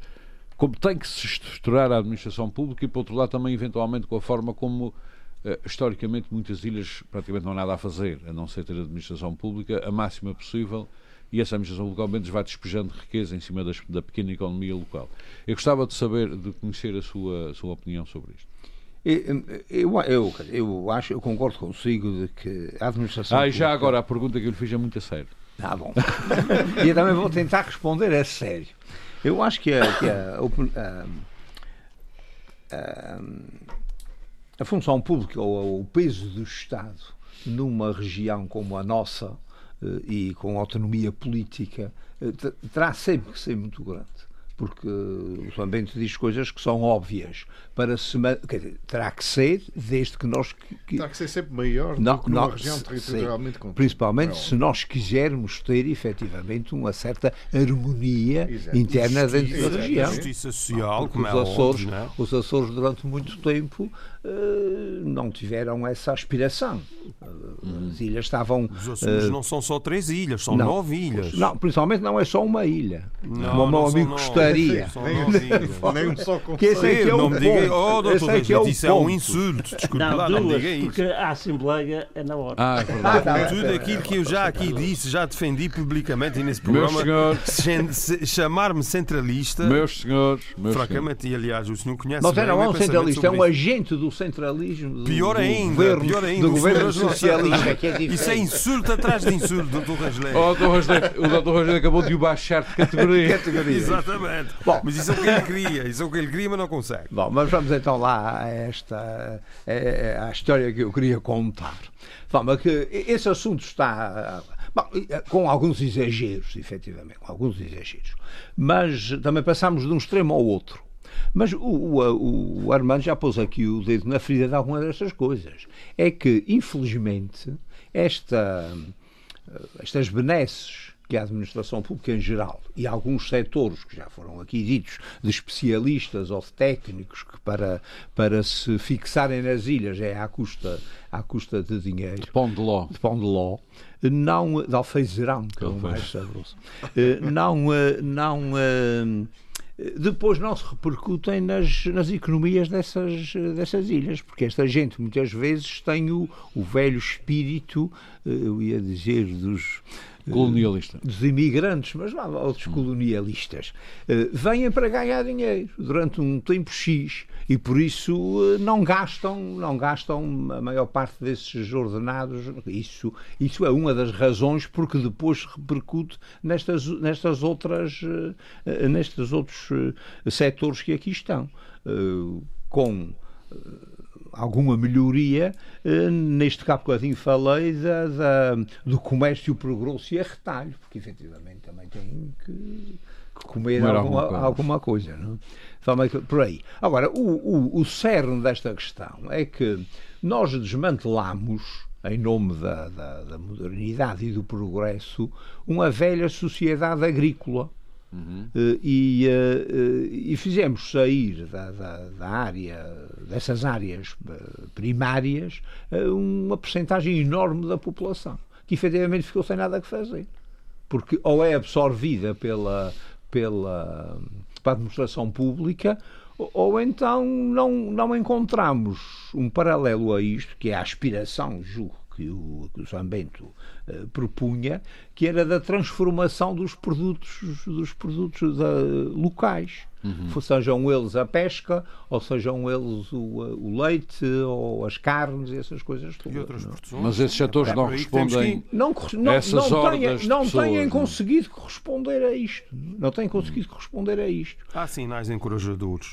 como tem que se estruturar a administração pública e, por outro lado, também eventualmente com a forma como eh, historicamente muitas ilhas praticamente não há nada a fazer, a não ser ter administração pública a máxima possível e essa administração local menos vai despejando riqueza em cima das- da pequena economia local. Eu gostava de saber, de conhecer a sua, a sua opinião sobre isto. Eu, eu, eu, eu acho, eu concordo consigo de que a administração. Ah, e já pública- agora a pergunta que eu lhe fiz é muito a sério. Ah, bom. e eu também vou tentar responder a sério. Eu acho que a, que a, opin- a- a- a função pública ou o peso do Estado numa região como a nossa eh, e com autonomia política eh, te- terá sempre que ser muito grande. Porque o São Bento diz coisas que são óbvias para se. dizer, terá que ser, desde que nós. que- Terá que ser sempre maior não, do que numa não, região sim. territorialmente contínua. Principalmente se nós quisermos ter efetivamente uma certa harmonia Exato. interna dentro da Exatamente. região. Justiça social, como os é Açores, não é? os Açores durante muito tempo eh, não tiveram essa aspiração. Eh, As ilhas estavam. Os Açores eh, não são só três ilhas, são não. nove ilhas. Não, principalmente não é só uma ilha. Não, como o meu não amigo gostaria. Nem- um só Que esse é que é o não me diga, ponto. oh, Esse doutor é que é o isso é um ponto. insulto. Desculpe Não, lá, não me duas, diga isso. porque a Assembleia é na hora. Ah, é verdade. Tudo aquilo que eu já aqui disse, já defendi publicamente e nesse Meus programa, senhores, chamar-me centralista, meus senhores, meus senhores. francamente, e aliás, o senhor conhece Não bem era o meu um centralista, é um agente do centralismo. Do, Pior ainda, governo, pior ainda, Do o governo senhor não- socialista, que é Isso é insulto atrás de insulto, doutor Rasleiro. Oh, o Dr. Rogério acabou de o baixar de categoria. Exatamente. Bom. Mas isso é o que ele queria, isso é o que ele queria, mas não consegue. Bom, mas vamos então lá a esta a, a história que eu queria contar. Bom, mas que esse assunto está bom, com alguns exageros, efetivamente, com alguns exageros. Mas também passamos de um extremo ao outro. Mas o, o, o, Armando já pôs aqui o dedo na ferida de alguma destas coisas. É que, infelizmente, esta, estas benesses que a administração pública em geral e alguns setores que já foram aqui ditos, de especialistas ou de técnicos que para, para se fixarem nas ilhas é à custa, à custa de dinheiro. De pão de ló. De pão de ló. Não, de alfeizerão, que é o mais saboroso. Eh, não, eh, não, eh, depois não se repercutem nas, nas economias dessas, dessas ilhas, porque esta gente muitas vezes tem o, o velho espírito, eu ia dizer, dos colonialista. dos imigrantes, mas lá outros colonialistas, uh, vêm para ganhar dinheiro durante um tempo X e por isso uh, não gastam, não gastam a maior parte desses ordenados. Isso, isso é uma das razões porque depois repercute nestas, nestas outras, uh, nestes outros setores que aqui estão. com alguma melhoria eh, neste cá bocadinho falei da, da, do comércio por grosso e a retalho, porque efetivamente também tem que comer, comer alguma, alguma, coisa, alguma coisa não? Por aí. Agora, o, o, o cerne desta questão é que nós desmantelamos em nome da, da, da, modernidade e do progresso, uma velha sociedade agrícola. Uhum. Uh, e, uh, e, fizemos sair da, da, área, dessas áreas primárias, uma percentagem enorme da população, que efetivamente ficou sem nada a fazer. Porque ou é absorvida pela, pela, pela administração pública, ou então não, não encontramos um paralelo a isto, que é a aspiração, julgo, que o, que o São Bento uh, propunha, que era da transformação dos produtos, dos produtos da, locais. Uhum. Sejam eles a pesca, ou sejam eles o, o, leite, ou as carnes, essas coisas todas. Não? Mas esses setores é, não respondem. Que... Não, não, essas não, tenha, não pessoas, têm conseguido corresponder a isto. Não têm conseguido corresponder a isto. Há sinais encorajadores.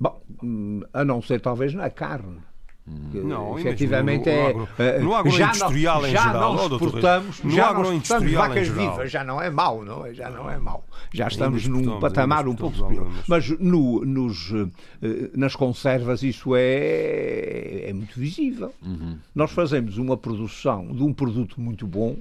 Bom, hum, a não ser talvez na carne. Não, efetivamente é. No, agro, no agroindustrial já em já geral. Não exportamos, no já agroindustrial vacas vivas, já não é mau, não é? Já não é mau. Já estamos num patamar um pouco superior. Mas no, nos, eh, nas conservas isso é, é muito visível. Uhum. Nós fazemos uma produção de um produto muito bom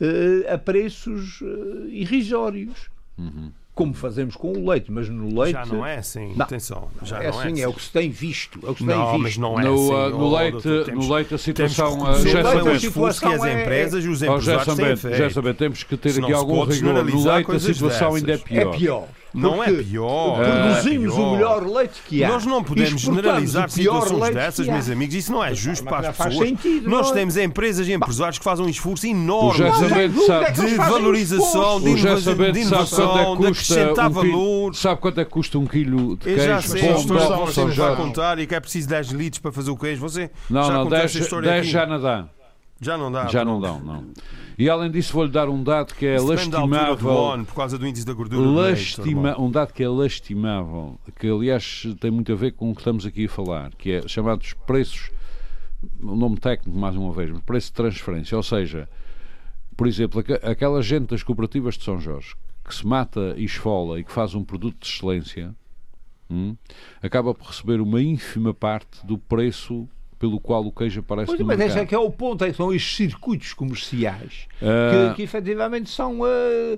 eh, a preços eh, irrisórios. Uhum como fazemos com o leite, mas no leite. Já não é assim, não, atenção. Já é, não assim, é, assim, é o que se tem visto. É o que se não, tem visto. mas não é no, assim. Uh, no, leite, temos, no leite a situação. Temos que, uh, já sabemos esforço que as é- empresas e os empresários oh, têm feito. Já sabemos, temos que ter aqui algum rigor. No leite a situação ainda é pior. É pior. Não é pior. Produzimos é pior. o melhor leite que há. Nós não podemos generalizar situações dessas, meus amigos. Isso não é justo para as pessoas. Sentido, Nós é? temos empresas e empresários que fazem um esforço enorme de, de valorização, de, inovação, de acrescentar valor. Sabe quanto é que custa um quilo de queijo? Eu já sei, as pessoas já a contar e que é preciso 10 litros para fazer o queijo. Você não, já não, 10, 10 já não dá. Já não dá. Já não dão, não. E além disso, vou-lhe dar um dado que é Isso lastimável. ONU, por causa do índice da gordura. Lastima, leite, um dado que é lastimável, que aliás tem muito a ver com o que estamos aqui a falar, que é chamados preços, o nome técnico mais uma vez, preço de transferência. Ou seja, por exemplo, aquela gente das cooperativas de São Jorge que se mata e esfola e que faz um produto de excelência. Hum, acaba por receber uma ínfima parte do preço pelo qual o queijo aparece pois, no mas mercado. esse é que é o ponto, é que são estes circuitos comerciais uh, que, que efetivamente são, uh,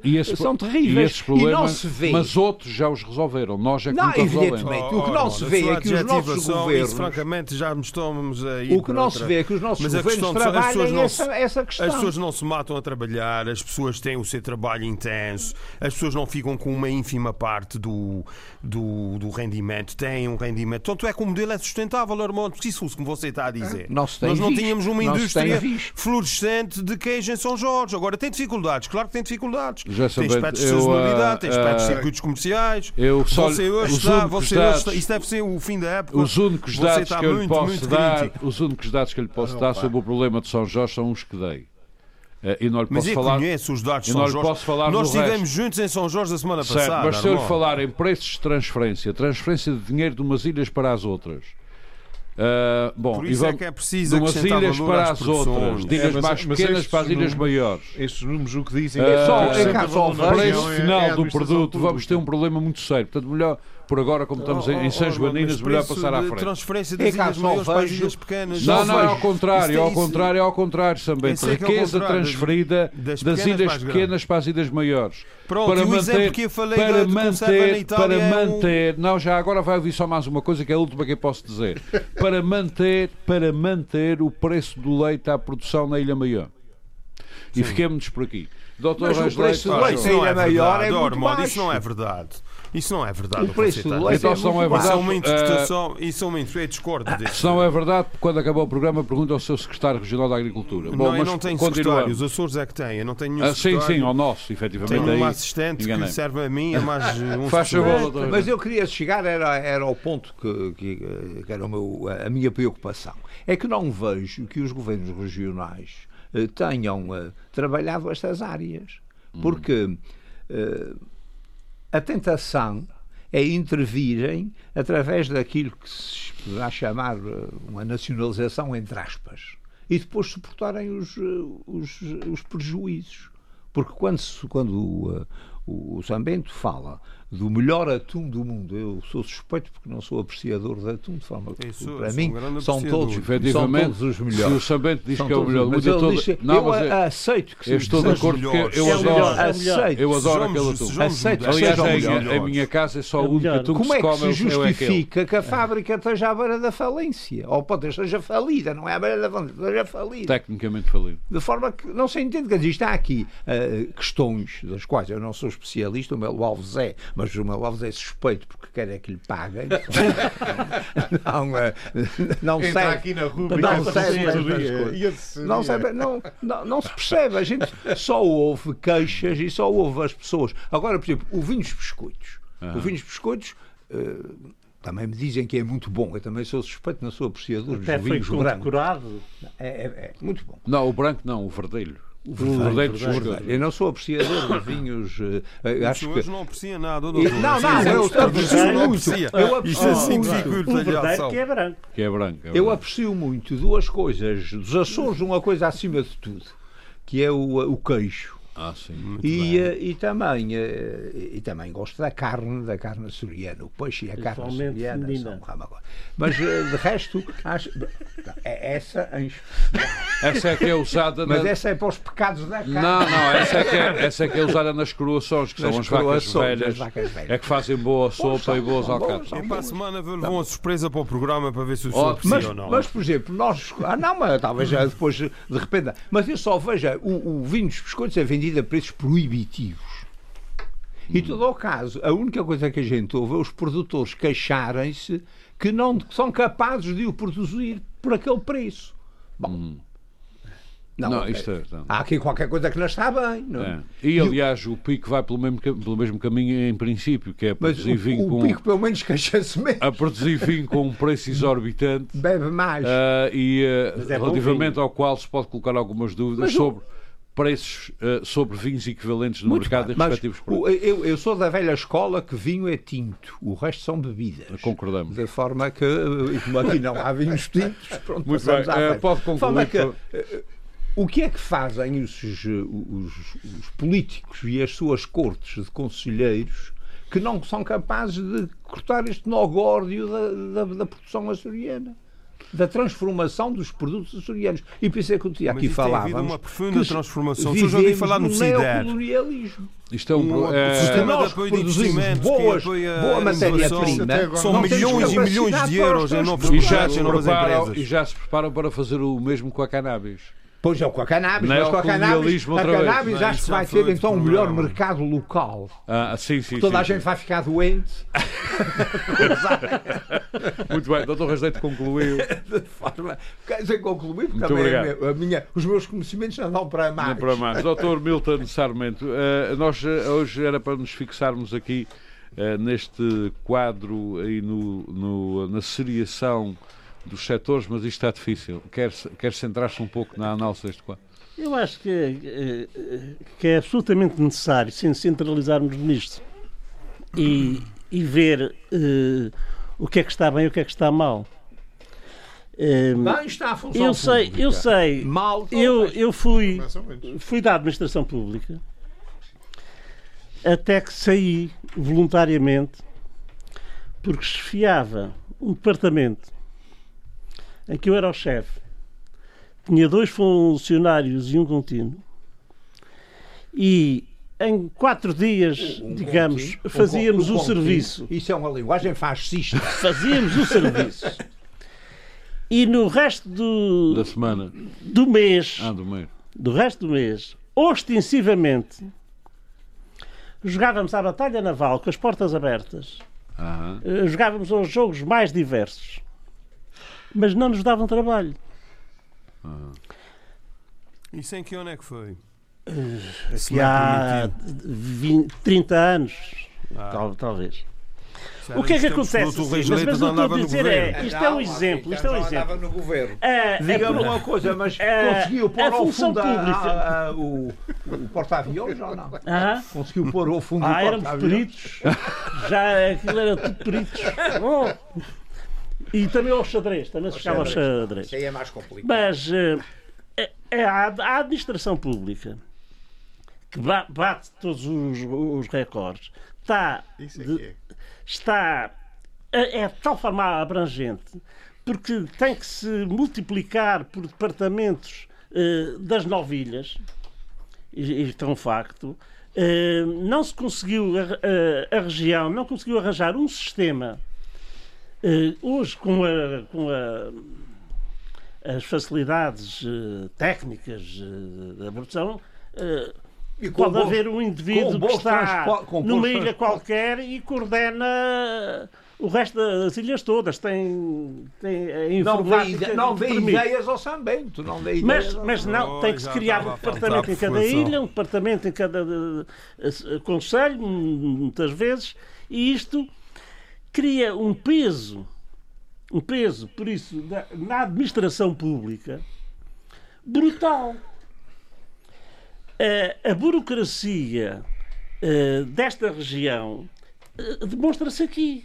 esse, são terríveis. E, e, não se vê. Mas outros já os resolveram, nós é que não, nunca evidentemente, o que não se vê é que os nossos governos... Isso, francamente, já nos estamos a ir O que não se vê é que os nossos mas governos trabalham essa, essa questão. As pessoas não se matam a trabalhar, as pessoas têm o seu trabalho intenso, as pessoas não ficam com uma ínfima parte do, do, do rendimento, têm um rendimento. Tanto é que o modelo é sustentável, Armando, porque isso, como você está a dizer. Nós não tínhamos uma indústria florescente de queijo em São Jorge. Agora tem dificuldades, claro que tem dificuldades. Já tem aspectos de sazonalidade, tem aspectos de circuitos comerciais. Eu só você hoje está, você hoje está, isso deve ser o fim da época. Os únicos dados que eu lhe posso dar, os únicos dados que eu lhe posso dar sobre o problema de São Jorge são os que dei. Uh, e não lhe mas posso falar, conhece os dados de São Jorge. Posso falar Nós estivemos juntos em São Jorge a semana certo, passada. Mas se eu lhe falar em preços de transferência, transferência de dinheiro de umas ilhas para as outras, Uh, bom, Por isso e vamos, é que é preciso de umas ilhas para as outras, de ilhas é, mas, mais mas pequenas para as ilhas maiores. Estes números o que dizem uh, é só, é só o preço final é do produto, vamos ter um problema muito sério. Portanto, melhor, por agora, como estamos em, em São Joaninas, melhor passar à frente. transferência das ilhas maiores para as ilhas pequenas. Não, não, é ao contrário, ao contrário, ao contrário, também. Riqueza transferida das ilhas pequenas para as ilhas maiores. Pronto, para manter, que eu falei para manter, para manter, não, já agora vai ouvir só mais uma coisa que é a última que eu posso dizer. Para manter, para manter o preço do leite à produção na Ilha Maior. E fiquemos por aqui. Doutor Mas o preço do leite na Ilha Maior é muito baixo. Isso não é verdade. Isso não é verdade. O preço do leite então, é, não é verdade. Isso é uma interpretação, uh, isso é uma interpretação, discordo disso. Se não é verdade, quando acabou o programa, pergunta ao seu secretário regional da Agricultura. Não, Bom, eu não tenho secretário, os Açores é que têm, eu não tenho nenhum ah, Sim, sim, ao nosso, efetivamente. Tenho uma assistente que serve a mim, a mais um Faz favor, Mas eu queria chegar, era, era ao ponto que, que, que era meu, a minha preocupação. É que não vejo que os governos regionais eh, tenham uh, trabalhado estas áreas. Hum. Porque uh, a tentação é intervirem através daquilo que se poderá chamar eh, uma nacionalização, entre aspas, e depois suportarem os, eh, os, os prejuízos. Porque quando, quando o, o, o Sambento fala do melhor atum do mundo. Eu sou suspeito porque não sou apreciador de atum, de forma que Isso, para mim um são, todos, são todos os melhores. Se o Sabente diz são que é o melhor, mas eu, todo... diz, não, eu eu aceito que eu estou de acordo porque eu é adoro, aceito, eu adoro aquele atum. Aceito Aliás, em, em minha casa é só o único atum que Como é que se justifica que a fábrica esteja à beira da falência? Ou pode esteja falida, não é à beira da falência, esteja falida. Tecnicamente falida. De forma que não se entende, que está aqui uh, questões das quais eu não sou especialista, o Melo Alves é, mas o Melo Alves é suspeito porque quer é que lhe paguem. não, eh, não sei. aqui na rúbrica não sei, não, sei, não, não, não se percebe. A gente só ouve queixas e só ouve as pessoas. Agora, por exemplo, o vinho dos biscoitos. Uhum. O vinho dos biscoitos. Uh, também me dizem que é muito bom. Eu também sou suspeito, não sou apreciador dos vinhos brancos. É, é, é, muito bom. Não, o branco não, o verdelho. O verdadeiro, verdadeiro, Eu não sou apreciador de vinhos. Uh, acho que... não aprecia nada. Doutor. Não, não, eu aprecio muito. Eu aprecio assim muito. que é branco. Que é branco. É eu aprecio muito duas coisas. Dos Açores, uma coisa acima de tudo, que é o, o queijo. Ah, sim. E, uh, e, também, uh, e também gosto da carne, da carne açoriana. O peixe e a carne açoriana são Mas uh, de resto, acho. É essa Essa é que é usada. Mas na... essa é para os pecados da carne. Não, não, essa é que é, essa é, que é usada nas coroações, que nas são as vacas, velhas, as vacas velhas. É que fazem boa sopa e boas alcatas. E para a semana vou levar uma surpresa para o programa para ver se o senhor oh, mas, ou não. Mas, por exemplo, nós. Ah, não, mas talvez já depois de repente. Mas eu só vejo o, o vinho dos biscoitos é vendido a preços proibitivos. E, todo o caso, a única coisa que a gente ouve é os produtores queixarem-se que não são capazes de o produzir por aquele preço. Bom, hum. Não, não, isto é, não. Há aqui qualquer coisa que não está bem. Não? É. E aliás, o pico vai pelo mesmo, pelo mesmo caminho em princípio, que é produzir Mas vinho o, com. O pico pelo menos queixa-se mesmo. A produzir vinho com um preço exorbitante. Bebe mais. Uh, e uh, é relativamente ao qual se pode colocar algumas dúvidas Mas sobre. O preços uh, sobre vinhos equivalentes no Muito mercado bem, em respectivos produtos. Eu, eu, sou da velha escola que vinho é tinto, o resto são bebidas. Concordamos. De forma que, como aqui não há vinhos tintos, pronto, Muito bem. Uh, pode concluir. Que, uh, o que é que fazem os, os, os, políticos e as suas cortes de conselheiros que não são capazes de cortar este nó górdio da, da, da produção açoriana? Da transformação dos produtos açorianos. E pensei que o dia aqui falávamos. uma profunda transformação. Se eu falar no CIDER. Isto é um, um é, sistema de apoio de investimentos boas, boa matéria-prima. São milhões e milhões de euros em novos projetos, em novas empresas. E já se preparam para fazer o mesmo com a cannabis. Pois é, com a cannabis, mas com a cannabis, a cannabis acho que vai ter então um melhor mercado local. Ah, sim, sim. Toda sim, a gente vai ficar doente. Muito bem, doutor Rasleito concluiu. De forma. Quer dizer, concluir, porque também a minha, os meus conhecimentos não dão para mais. Não para mais. Doutor Milton Sarmento, uh, nós uh, hoje era para nos fixarmos aqui uh, neste quadro aí no, no, na seriação dos setores, mas isto está difícil. Quer, quer centrar-se um pouco na análise deste quadro? Eu acho que, eh, que é absolutamente necessário sim, centralizarmos nisto e, e ver uh, o que é que está bem e o que é que está mal. Um, bem está a função eu sei, pública. eu sei. Mal, eu, eu fui, fui da administração pública até que saí voluntariamente porque chefiava um departamento em que eu era o chefe, tinha dois funcionários e um contínuo, e em quatro dias, um digamos, fazíamos um, o serviço. Isso é uma linguagem fascista. Fazíamos o serviço. E no resto do, da semana, do mês, ah, do mês, do resto do mês, ostensivamente, jogávamos à batalha naval com as portas abertas. Uhum. Jogávamos aos jogos mais diversos. Mas não nos davam trabalho. Uhum. Isso em que ano é que foi? Uh, há 20, 30 anos, ah. tal, talvez. O que é que acontece? Assim, mas, mas o que eu estou a dizer é, isto é um exemplo, isto é um exemplo. no governo. É, Diga-me uma coisa, mas é, conseguiu pôr ao fundo pública. a, a, o, o porta-aviões ou não? Ah, Conseguiu pôr ao fundo ah o éramos porta-aviões? peritos. Já aquilo era tudo peritos. Oh. E também ao xadrez, também se chama ao xadrez. Isso aí é mais complicado. Mas uh, é a, a administração pública que ba- bate todos os, os recordes está, Isso é de- que é. está é, é de tal forma abrangente porque tem que se multiplicar por departamentos eh, das novilhas isto é um facto eh, não se conseguiu a, a- a região não conseguiu arranjar um sistema eh, hoje com a, com a as facilidades eh, técnicas eh, da produção eh, E Pode bons- haver um indivíduo que está numa ilha qualquer e coordena o resto das ilhas todas. Tem, tem a Não dê, informática não dê permite. ideias ao São Bento. Não dê Mas, ideias mas São não, tem que se criar um departamento em cada ilha, um departamento em cada eh, eh, conselho, muitas vezes, e isto cria um peso, um peso, por isso, na, na administração pública, brutal. Eh, a burocracia eh, desta região eh, demonstra-se aqui.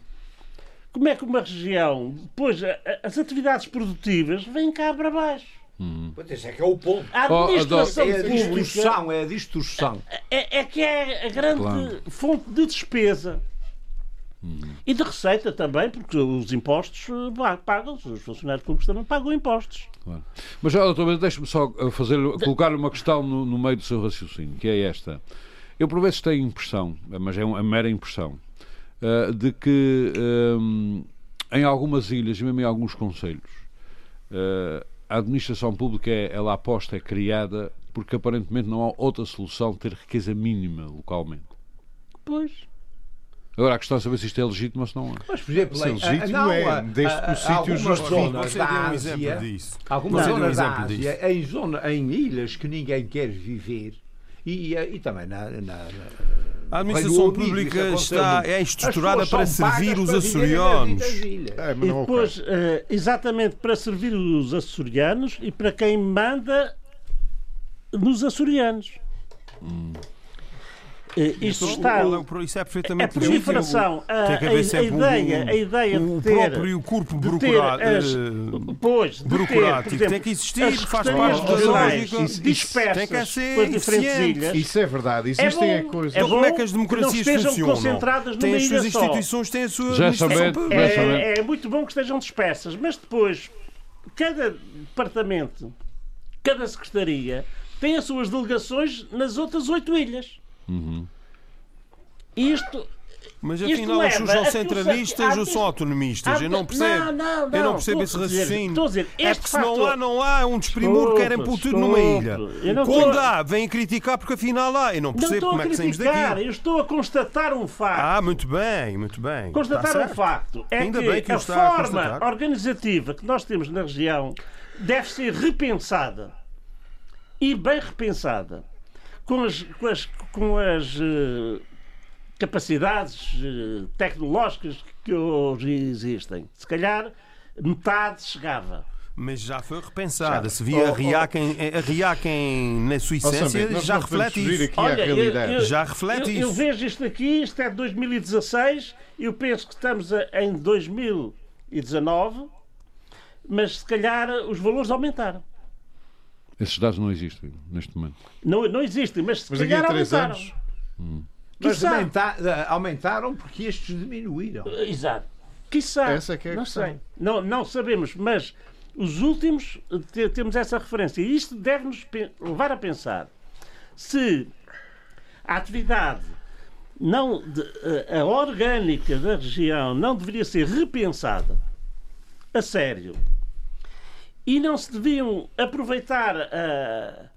Como é que uma região, depois, a- a- as atividades produtivas vêm cá para baixo. Pois esse é que é o ponto. A Oh, administração É a pública distorção, é a distorção. é, é que é a grande Claro. fonte de despesa. E de receita também, porque os impostos eh, pagam-se, os funcionários públicos também pagam impostos. Claro. Mas, doutor, deixe-me só uh, fazer, colocar-lhe uma questão no, no meio do seu raciocínio, que é esta. Eu, por vezes, tenho a impressão, mas é uma mera impressão, uh, de que um, em algumas ilhas e mesmo em alguns conselhos, uh, a administração pública é, ela aposta, é criada, porque aparentemente não há outra solução de ter riqueza mínima localmente. Pois. Agora, a questão é saber se isto é legítimo ou se não é. Mas, por exemplo, Isso é legítimo, não, é, desde que a- o sítio algumas justifique. zonas Você da deu um Ásia, exemplo disso. Algumas um zonas da exemplo Ásia, em, zona, em ilhas que ninguém quer viver, e, e, e também na, na- A administração pública está, é estruturada para servir os açorianos. É, E é o depois, eh, exatamente para servir os açorianos e para quem manda nos açorianos. Eh, Isto está. É o Isso é É perfeitamente proliferação. A, que a- haver a sempre um- ideia, a ideia o de ter. próprio corpo de ter burocrático. as- eh, Pois, ter, exemplo, tem que existir, as faz parte da regionais lógica. Isso- dispersas tem que ser pelas diferentes ilhas. Isso é verdade. É Existem é bom, coisas. é Então, como é que as democracias que funcionam? concentradas Têm numa as suas ilha só. instituições, têm a sua Já administração pública. já. É, é muito bom que estejam dispersas, mas depois cada departamento, cada secretaria tem as suas delegações nas outras oito ilhas. Isto Mas afinal, os são a que centralistas ou são autonomistas? Eu não percebo. Não, não, Eu não não, percebo esse a dizer- raciocínio. a dizer, é porque se não há, não há. Um desprimor, querem pôr tudo numa ilha. Não Quando há, vêm criticar porque afinal há. Eu não Não percebo como a é que saímos daqui. eu estou a constatar um facto. Ah, muito bem, muito bem. constatar um facto. É Ainda que, bem que a a forma constatar. organizativa que nós temos na região deve ser repensada e bem repensada com as, com as, com as eh, capacidades eh, tecnológicas que hoje existem. Se calhar metade chegava. Mas já foi repensada. Já. Se via Oh, a Riaquem, a Riaquem na sua essência, nós já reflete isso. aqui à eu- realidade. eu- Já reflete eu, eu isso. vejo isto aqui, isto é de 2016, eu penso que estamos a- em 2019, mas se calhar os valores aumentaram. Esses dados não existem neste momento. Não, não existem, mas se Mas daqui a calhar três aumentaram. anos. Mas aumenta- aumentaram porque estes diminuíram. Exato. Quiçá, Essa é que é a não questão. sei. Não, não sabemos, mas os últimos te- temos essa referência. E isto deve-nos levar a pensar se a atividade não de- a- a orgânica da região não deveria ser repensada a sério e não se deviam aproveitar a-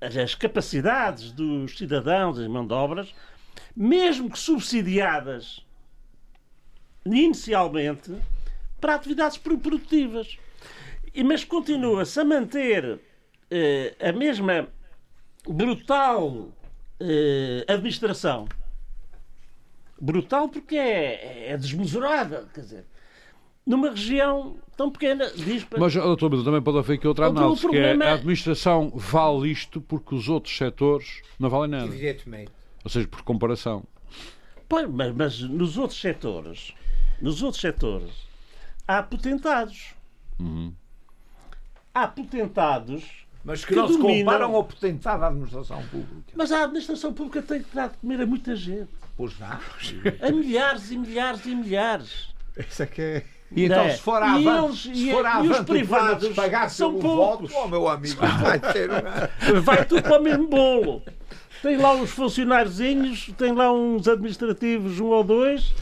as- capacidades dos cidadãos, as mão de obras, mesmo que subsidiadas inicialmente para atividades pro- produtivas. E- Mas continua-se a manter eh, a mesma brutal eh, administração. Brutal porque é, é desmesurada, quer dizer, numa região tão pequena, diz para... Mas, doutor Pedro, também pode haver aqui outra O pro- análise, que é a é- administração vale isto porque os outros setores não valem nada. Evidentemente. Ou seja, por comparação. Pois, mas, mas nos outros setores, nos outros setores, há potentados. Há potentados, Mas que, Que não se dominam- comparam ao potentado da administração pública. mas a administração pública tem que dar de comer a muita gente. Pois não. A milhares e milhares e milhares. Isso é que é. E então, É. se for E avante, eles- se e- for e os privados pagar são poucos. voto, oh, meu amigo, vai ter uma... Vai tudo para o mesmo bolo. Tem lá uns funcionáriozinhos, tem lá uns administrativos, um ou dois,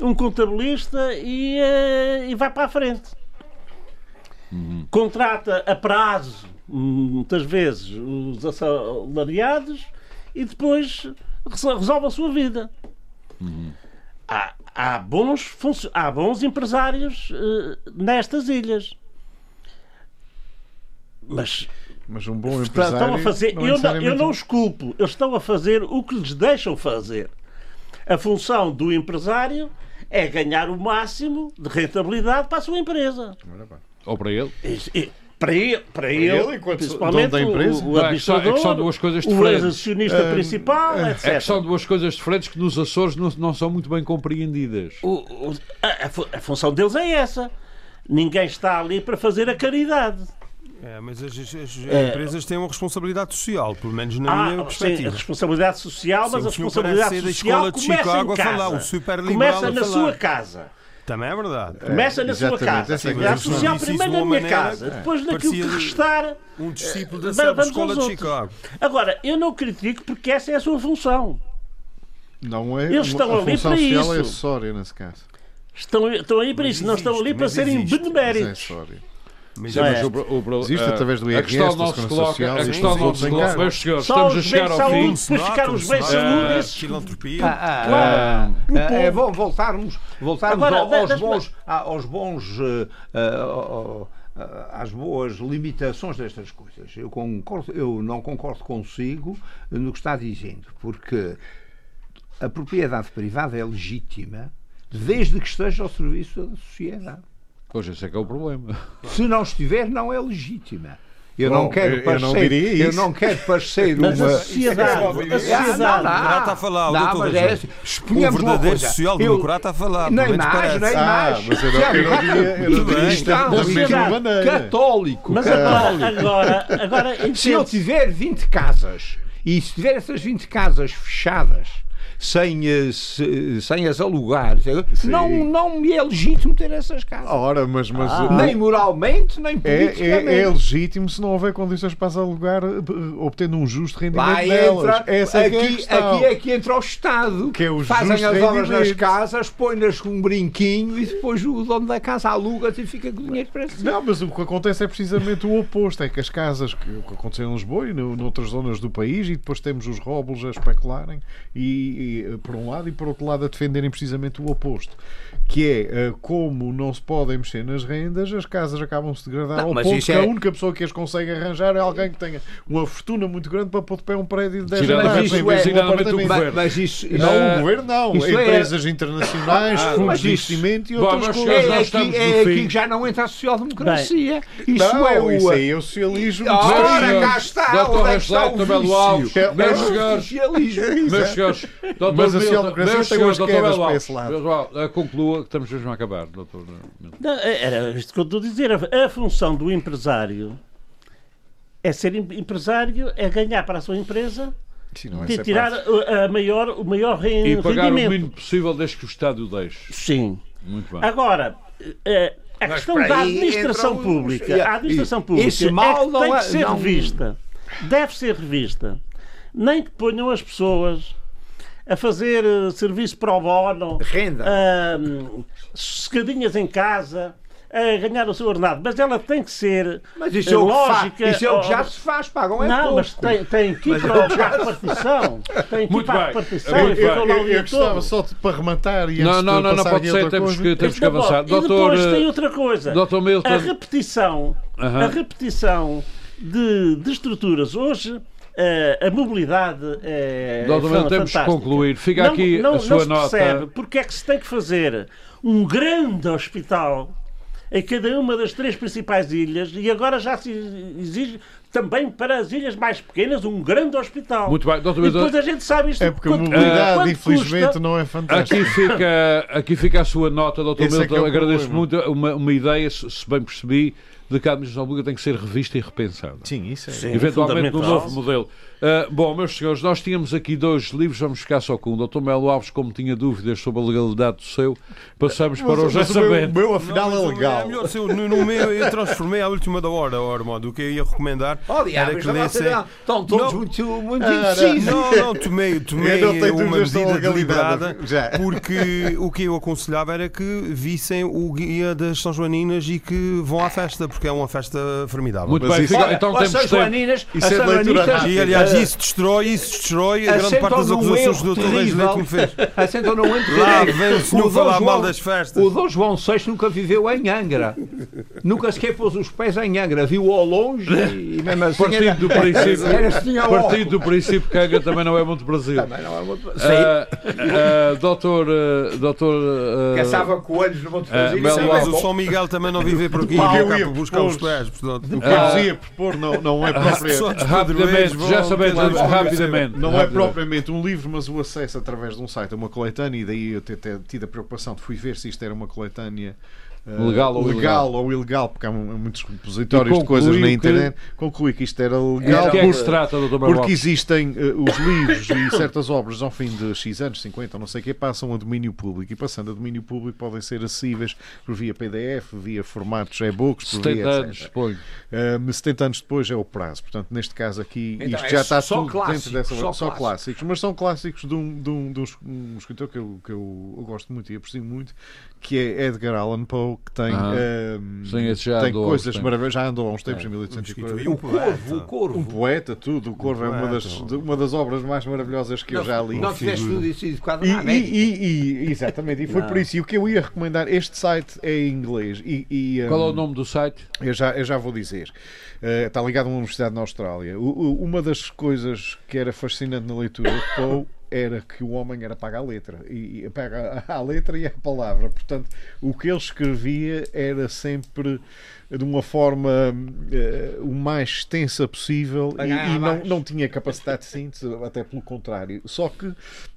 um contabilista e, eh, e vai para a frente. Contrata a prazo, muitas vezes, os assalariados e depois resol- resolve a sua vida. Há, há bons, há bons empresários eh, nestas ilhas. Mas Mas um bom empresário. estão a fazer. não eu, não, eu não os culpo. Eles estão a fazer o que lhes deixam fazer. A função do empresário é ganhar o máximo de rentabilidade para a sua empresa. Ou para ele. E- e- para ele, para ele, ele, enquanto principalmente da empresa. o, o Não, é que são- é administrador, duas coisas o diferentes. acionista principal, etc. É que são duas coisas diferentes que nos Açores não, não são muito bem compreendidas. O- o- a, a fu- a função deles é essa. Ninguém está ali para fazer a caridade. É, mas as, as- as É. empresas têm uma responsabilidade social, pelo menos na Ah, minha sim, a perspectiva. responsabilidade social, Sim, mas o a responsabilidade da social escola de começa Chicago em a casa. falar, o superliberal começa na falar. sua casa. Também é verdade. Começa na sua casa. é a isso primeiro na minha casa, é, depois naquilo que restar. Um discípulo da Eh, Santa vamos Escola de outros. Chicago. Agora, eu não critico porque essa é a sua função. Não é. Eles estão a ali para social isso. é acessória nesse caso. Estão, estão aí para Mas isso, não estão ali para serem é beneméritos. Mas Sim, É. mas o pro- o pro- Existe a- através do a IRS, questão da não se coloca, a questão não se coloca. Meus senhores, Só estamos a chegar ao fim. saúde, depois ficar os bens de saúde. esses- filantropia. Ah, ah, Claro. ah, ah, é povo. bom voltarmos, voltarmos Agora, ao- aos, bons, a- aos bons eh, ah, ao- ao- às boas limitações destas coisas. Eu, concordo, eu não concordo consigo no que está dizendo, porque a propriedade privada é legítima desde que esteja ao serviço da sociedade. Pois esse é que é o problema. Se não estiver, não é legítima. Eu Bom, não quero eu- eu parecer, não diria eu isso. não quero parecer Mas uma a sociedade, a Ah, sociedade. não, não. Democrata a falar, Não, mas é assim. O verdadeiro social-democrata a falar, Nem mais, parece. nem Ah, mais. mas eu não- eu não diria- eu não Tudo diria bem. isto da Cristão, mesma sociedade. maneira. católico. Mas católico. agora, agora, agora Se eu tiver 20 casas e se tiver essas 20 casas fechadas, sem, eh, se- sem as alugar, não, não me é legítimo ter essas casas. Ora, mas, mas Ah. uh, Nem moralmente, nem é, politicamente. é, é legítimo se não houver condições para as alugar, uh, obtendo um justo rendimento Lá delas. entra, Essa é é aqui, questão. aqui é que entra o Estado. Que é o Fazem as obras nas rendimento. casas, põe-nas com um brinquinho e depois o dono da casa aluga e fica com o dinheiro para si. Não, mas o que acontece é precisamente o oposto. É que as casas, que, o que aconteceu em Lisboa e no, noutras zonas do país, e depois temos os róbulos a especularem, e, e, por um lado, e por outro lado, a defenderem precisamente o oposto. Que é, eh, como não se podem mexer nas rendas, as casas acabam-se de degradar Não, ao mas ponto que é- a única pessoa que as consegue arranjar é alguém que tenha uma fortuna muito grande para pôr de pé um prédio de 10 Designadamente- andares. isso é- um governo. Mas isso, Não, Eh, o governo não. isso é- Empresas internacionais, Ah, fundos mas de investimento e Bom, outras mas coisas. nós é, aqui, é aqui fim. que já não entra a social-democracia. Isso Não, é o. isso aí é o socialismo. Ora, cá está, Dr. é? Alves, É meus senhores. Meus senhores, doutor Mas a Milton, social-democracia tem umas doutor quedas para esse lado. Eh, conclua que estamos mesmo a acabar, doutor. Não, era isto que eu estou a dizer. A, a função do empresário é ser em- empresário, é ganhar para a sua empresa Sim, não é e ser tirar a, a maior, o maior ren- E pagar o rendimento. mínimo possível desde que o Estado o deixe. Sim. Muito bem. Agora, eh, a Mas questão da administração os- pública, e- a administração pública esse mal é que tem é- que ser não- revista. Deve ser revista. Nem que ponham as pessoas a fazer eh, serviço pro bono, Renda. ahm, secadinhas em casa, a ganhar o seu ordenado. Mas ela tem que ser Mas isso é o lógica. isso é o que já se faz, pagam é não, pouco. mas tem, tem que ir Mas para, o para a repartição. Tem que ir para a repartição Eu, e o eu, eu gostava só de, para rematar e Não, não, não, não pode ser, temos coisa- que, temos que pode. avançar. E Doutor, depois tem eh, outra coisa. Dr. Milton. A repetição, Aham. a repetição de, de estruturas. Hoje eh, a mobilidade é. Doutor é Milton, temos que concluir. Fica Não- aqui não, a sua não se nota. percebe porque é que se tem que fazer um grande hospital em cada uma das três principais ilhas e agora já se exige também para as ilhas mais pequenas um grande hospital. Muito bem, Dr. E depois a gente sabe isto. É porque a quanto- mobilidade, quanto infelizmente, custa. não é fantástica. Aqui fica, aqui fica a sua nota, Dr. Esse é que Milton. é o Agradeço problema. muito uma, uma ideia, se bem percebi, de que a administração pública tem que ser revista e repensada. Sim, isso é. Eventualmente num fundamental. novo modelo. Ah, bom, meus senhores, nós tínhamos aqui dois livros, vamos ficar só com um. Dr. Melo Alves, como tinha dúvidas sobre a legalidade do seu, passamos para o Mas- mas o meu, orçamento. o meu, afinal, Não, é legal. É melhor, no, no meu eu transformei à última da hora, ó, Armando. O que eu ia recomendar Oh, era que lessem. estão todos Não. muito, muito Ah, indecisos. Não, não, tomei, tomei não uma medida deliberada já. porque o que eu aconselhava era que vissem o guia das São Joaninas e que vão à festa, porque é uma festa formidável. Muito Mas bem, isso- Olha, então as temos São. Joaninas, é. E aliás, eh, isso destrói, isso destrói a grande parte das acusações do Dr. Reis Leite que me fez. Assentam num erro Lá vem o senhor Dom falar João- mal das festas. O Dom João VI nunca viveu em Angra. Nunca sequer pôs os pés em Angra. Viu ao longe e mesmo assim Partindo era, do princípio, era, partindo do princípio que Angra também não é muito Brasil. Também não é muito... Sim, Ah, ah, doutor, ah, doutor ah, caçava coelhos no Monte Sim, Alves. mas o São Miguel também não vive por aqui, Pau. Eu cá ia para buscar os pés. O que eu vos ia propor não, não é de rapidamente, já sabemos, rapidamente. Não é propriamente um livro, mas o acesso através de um site a uma coletânea, e daí eu ter, tido a preocupação de fui ver se isto era uma coletânea Legal ou ilegal. ou ilegal, porque há mu- muitos repositórios de coisas na que- internet. Concluí que isto era De legal que é que por- se trata, porque existem eh, os livros e certas obras ao fim de X anos, 50 ou não sei o que, passam a domínio público e passando a domínio público podem ser acessíveis por via PDF, via formatos e-books, por 70 via anos, etc. suponho. Um, 70 anos depois é o prazo. Portanto, neste caso aqui, Então, isto é já está só tudo clássicos, dentro dessa. só Só, clássicos. Mas são clássicos de um, de um, de um, um escritor que, eu, que eu, eu gosto muito e aprecio muito, que é Edgar Allan Poe, que tem, Aham. um, Sim, esse já tem coisas maravilhosas. Já andou há uns tempos, É, em um 1840. escritor e um O corvo, o Um corvo. poeta, tudo. O Corvo é uma das, uma das obras mais maravilhosas que eu já li. Não tiveste tudo isso E, América. e, e- e- exatamente, e foi por isso. E o que eu ia recomendar, este site é em inglês. E, e, Qual é um, o nome do site? eu já, eu já vou dizer. Eh, está ligado a uma universidade na Austrália. O- o- uma das coisas que era fascinante na leitura de Poe era que o homem era paga a letra. E, paga a, a letra e a palavra. Portanto, o que ele escrevia era sempre de uma forma eh, o mais extensa possível e, e não, não tinha capacidade de síntese, até pelo contrário. Só que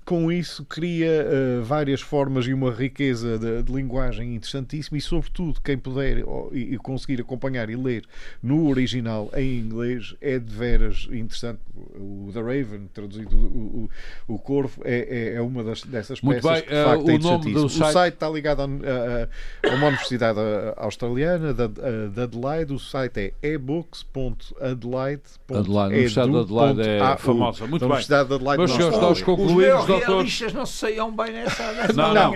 com isso cria eh, várias formas e uma riqueza de, de linguagem interessantíssima e, sobretudo, quem puder ó, e, conseguir acompanhar e ler no original em inglês é de veras interessante. O The Raven, traduzido o, o, o Corvo, é, é, é uma das, dessas Muito peças bem, que de facto o é nome do interessantíssimo. site- O site está ligado a, a- a uma universidade australiana, da, da Adelaide. O site é ebooks.adelaide.edu.au. Adelaide, a Universidade de Adelaide é famosa. Muito bem. De Meus senhores, nós Os concluímos, doutores. neorrealistas não se saiam bem nessa, nessa Não, não.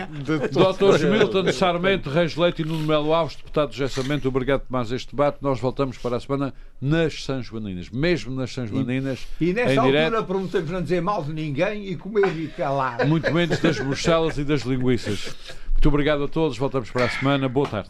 Doutores Milton Sarmento, Reis Leite e Nuno Melo Alves, deputado de Gessamento, obrigado por mais este debate. Nós voltamos para a semana nas São Joaninas, mesmo nas São Joaninas, E nessa em altura direto, prometemos não dizer mal de ninguém e comer e calar. muito menos das Bruxelas e das linguiças. Muito obrigado a todos, voltamos para a semana. Boa tarde.